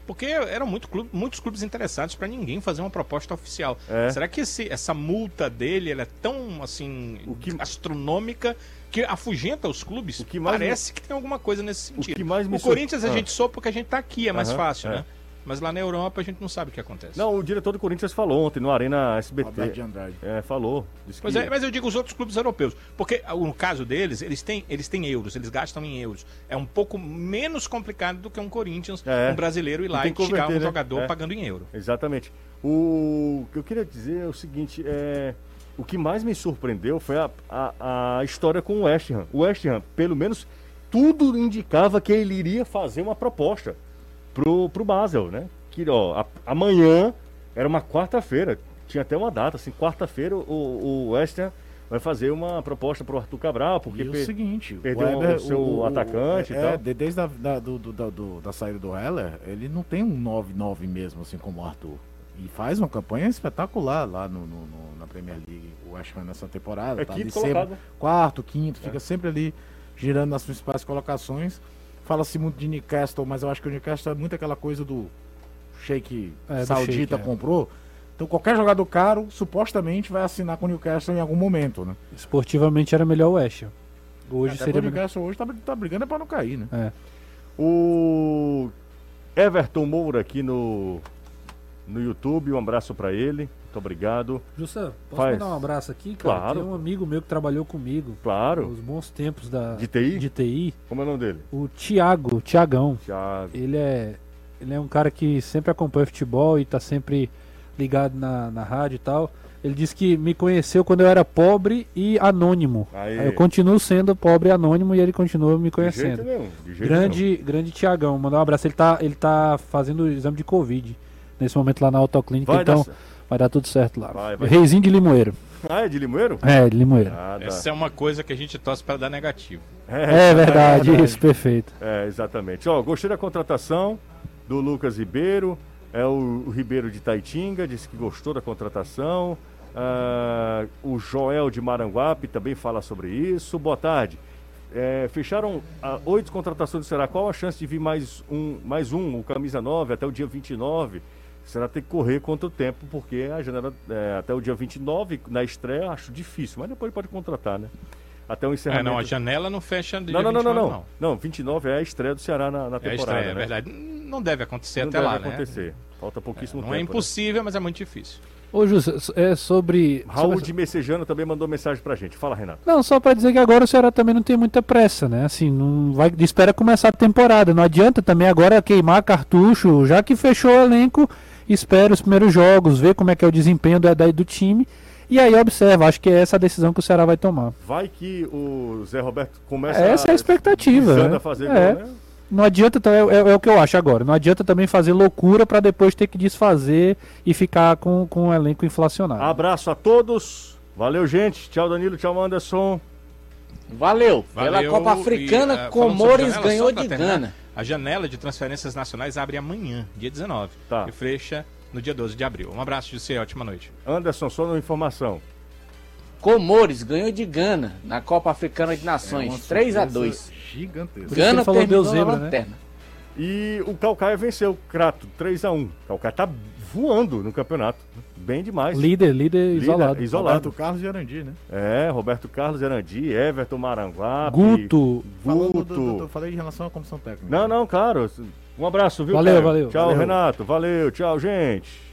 B: Porque eram muito clube- muitos clubes interessados para ninguém fazer uma proposta oficial.
A: É.
B: Será que esse- essa multa dele ela é tão assim
A: O que-
B: astronômica que afugenta os clubes?
A: O que mais
B: Parece que tem alguma coisa nesse sentido.
A: que mais me
B: o Corinthians
A: sur-
B: a
A: Ah.
B: gente soube porque a gente tá aqui, é mais fácil,
A: é.
B: né? Mas lá na Europa a gente não sabe o que acontece.
A: Não, o diretor do Corinthians falou ontem no Arena SBT.
D: De Andrade.
A: É, falou. Disse
B: Pois
A: que-
B: é, mas eu digo os outros clubes europeus. Porque ah, no caso deles, eles têm, eles têm euros, eles gastam em euros. É um pouco menos complicado do que um Corinthians,
A: É.
B: um brasileiro ir
A: E
B: lá e tirar um
A: né?
B: jogador
A: É.
B: pagando em euro.
A: Exatamente. O que eu queria dizer é o seguinte, é... o que mais me surpreendeu foi a, a, a história com o West Ham. O West Ham, pelo menos, tudo indicava que ele iria fazer uma proposta pro, pro Basel, né? Que, ó, a- amanhã era uma quarta-feira, tinha até uma data, assim, quarta-feira o, o West Ham vai fazer uma proposta pro Arthur Cabral, porque
D: E o
A: per-
D: seguinte,
A: perdeu
D: Weber,
A: o seu atacante e
D: é, desde a da, do- do- da- do- da saída do Heller, ele não tem um 9-9 mesmo, assim como o Arthur. E faz uma campanha espetacular lá no, no- no- na Premier League, o West Ham nessa temporada.
A: É
D: tá
A: quinto
D: ali sempre, quarto, quinto,
A: É.
D: fica sempre ali girando nas principais colocações. Fala-se muito de Newcastle, mas eu acho que o Newcastle é muito aquela coisa do Sheik
E: É, do
D: Saudita
E: Sheik, é.
D: comprou. Então qualquer jogador caro, supostamente, vai assinar com o Newcastle em algum momento, né?
E: Esportivamente era melhor o West Ham. Hoje
D: Até
E: seria
D: o Newcastle hoje tá, tá brigando é pra não cair, né?
E: É.
A: O Everton Moura aqui no, no YouTube, um abraço pra ele. Muito obrigado.
E: Jussa, posso
A: Faz.
E: mandar um abraço aqui, cara?
A: Claro.
E: Tem um amigo meu que trabalhou comigo.
A: Claro.
E: Nos bons tempos da,
A: De TI?
E: de TI.
A: Como é o nome dele?
E: O Thiago, o Tiagão.
A: Thiago.
E: Ele é, ele é um cara que sempre acompanha futebol e tá sempre ligado na, na rádio e tal. Ele disse que me conheceu quando eu era pobre e anônimo.
A: Aí.
E: Eu continuo sendo pobre e anônimo e ele continua me
A: De
E: conhecendo.
A: jeito nenhum. De jeito
E: Grande, grande Tiagão, mandar um abraço. Ele tá, ele tá fazendo o exame de Covid nesse momento lá na autoclínica,
A: Vai
E: então. Vai dar tudo certo lá.
A: Vai, vai.
E: Reizinho de Limoeiro.
A: Ah, é de Limoeiro?
E: É, de Limoeiro.
A: Ah, tá.
B: Essa é uma coisa que a gente torce para dar negativo.
E: É verdade, isso, perfeito.
A: É, exatamente. Ó, gostei da contratação do Lucas Ribeiro. É o, o Ribeiro de Taitinga, disse que gostou da contratação. Ah, o Joel de Maranguape também fala sobre isso. Boa tarde. É, fecharam ah, oito contratações do Será. Qual a chance de vir mais um, mais um, o camisa 9, até o dia 29? Será ter que correr contra o tempo, porque a janela é, até o dia 29, na estreia, acho difícil, mas depois pode contratar, né? Até o
B: É,
A: encerramento.
B: não, a janela não fecha de
A: Não, não, não, não,
B: 29,
A: não. Não, 29 é a estreia do Ceará na, na
B: É a
A: temporada.
B: estreia, é
A: né?
B: verdade. Não deve acontecer
A: Não
B: até
A: deve
B: lá, né?
A: acontecer. Falta pouquíssimo
B: Não
A: tempo.
B: é
A: né?
B: impossível, mas é muito difícil.
E: Ô, Jussa, é sobre.
A: Raul
E: sobre-
A: de Messejano também mandou mensagem pra gente. Fala, Renato.
E: Não, só pra dizer que agora o Ceará também não tem muita pressa, né? Assim, não vai espera começar a temporada. Não adianta também agora queimar cartucho, já que fechou o elenco, espera os primeiros jogos, vê como é que é o desempenho do, do time e aí observa. Acho que é essa a decisão que o Ceará vai tomar.
A: Vai que o Zé Roberto começa
E: Essa é a expectativa. né?
A: a fazer
E: É.
A: gol, né?
E: Não adianta, é, é- é o que eu acho agora. Não adianta também fazer loucura pra depois ter que desfazer e ficar com, com o elenco inflacionado.
A: Abraço a todos. Valeu, gente. Tchau, Danilo. Tchau, Anderson.
C: Valeu. Pela
B: Valeu,
C: Copa Africana,
B: e, ah, falando
C: Comores ganhou de Gana.
B: A janela de transferências nacionais abre amanhã, dia 19.
A: Tá.
B: E fecha no dia 12 de abril. Um abraço, José. Ótima noite.
A: Anderson, só uma informação.
C: Comores ganhou de Gana na Copa Africana de
D: É
C: Nações. 3 a 2
D: surpresa Gigantesco.
C: Gana
E: falou,
C: terminou
E: deu
C: na
E: zebra, né?
C: lanterna.
A: E o Calcaia venceu o Crato, 3x1. O Calcaia tá voando no campeonato. Bem demais.
E: Líder, líder
A: Líder,
E: isolado.
A: Isolado.
D: Roberto Carlos e Arandi, né?
A: É, Roberto Carlos Erandi, Everton Maranguape.
E: Guto.
D: Falando do,
A: Guto.
D: do, do- falei em relação à comissão técnica.
A: Não, não, claro. Um abraço, viu?
E: Valeu,
A: Caio?
E: valeu.
A: Tchau,
D: Valeu.
A: Renato. Valeu, tchau, gente.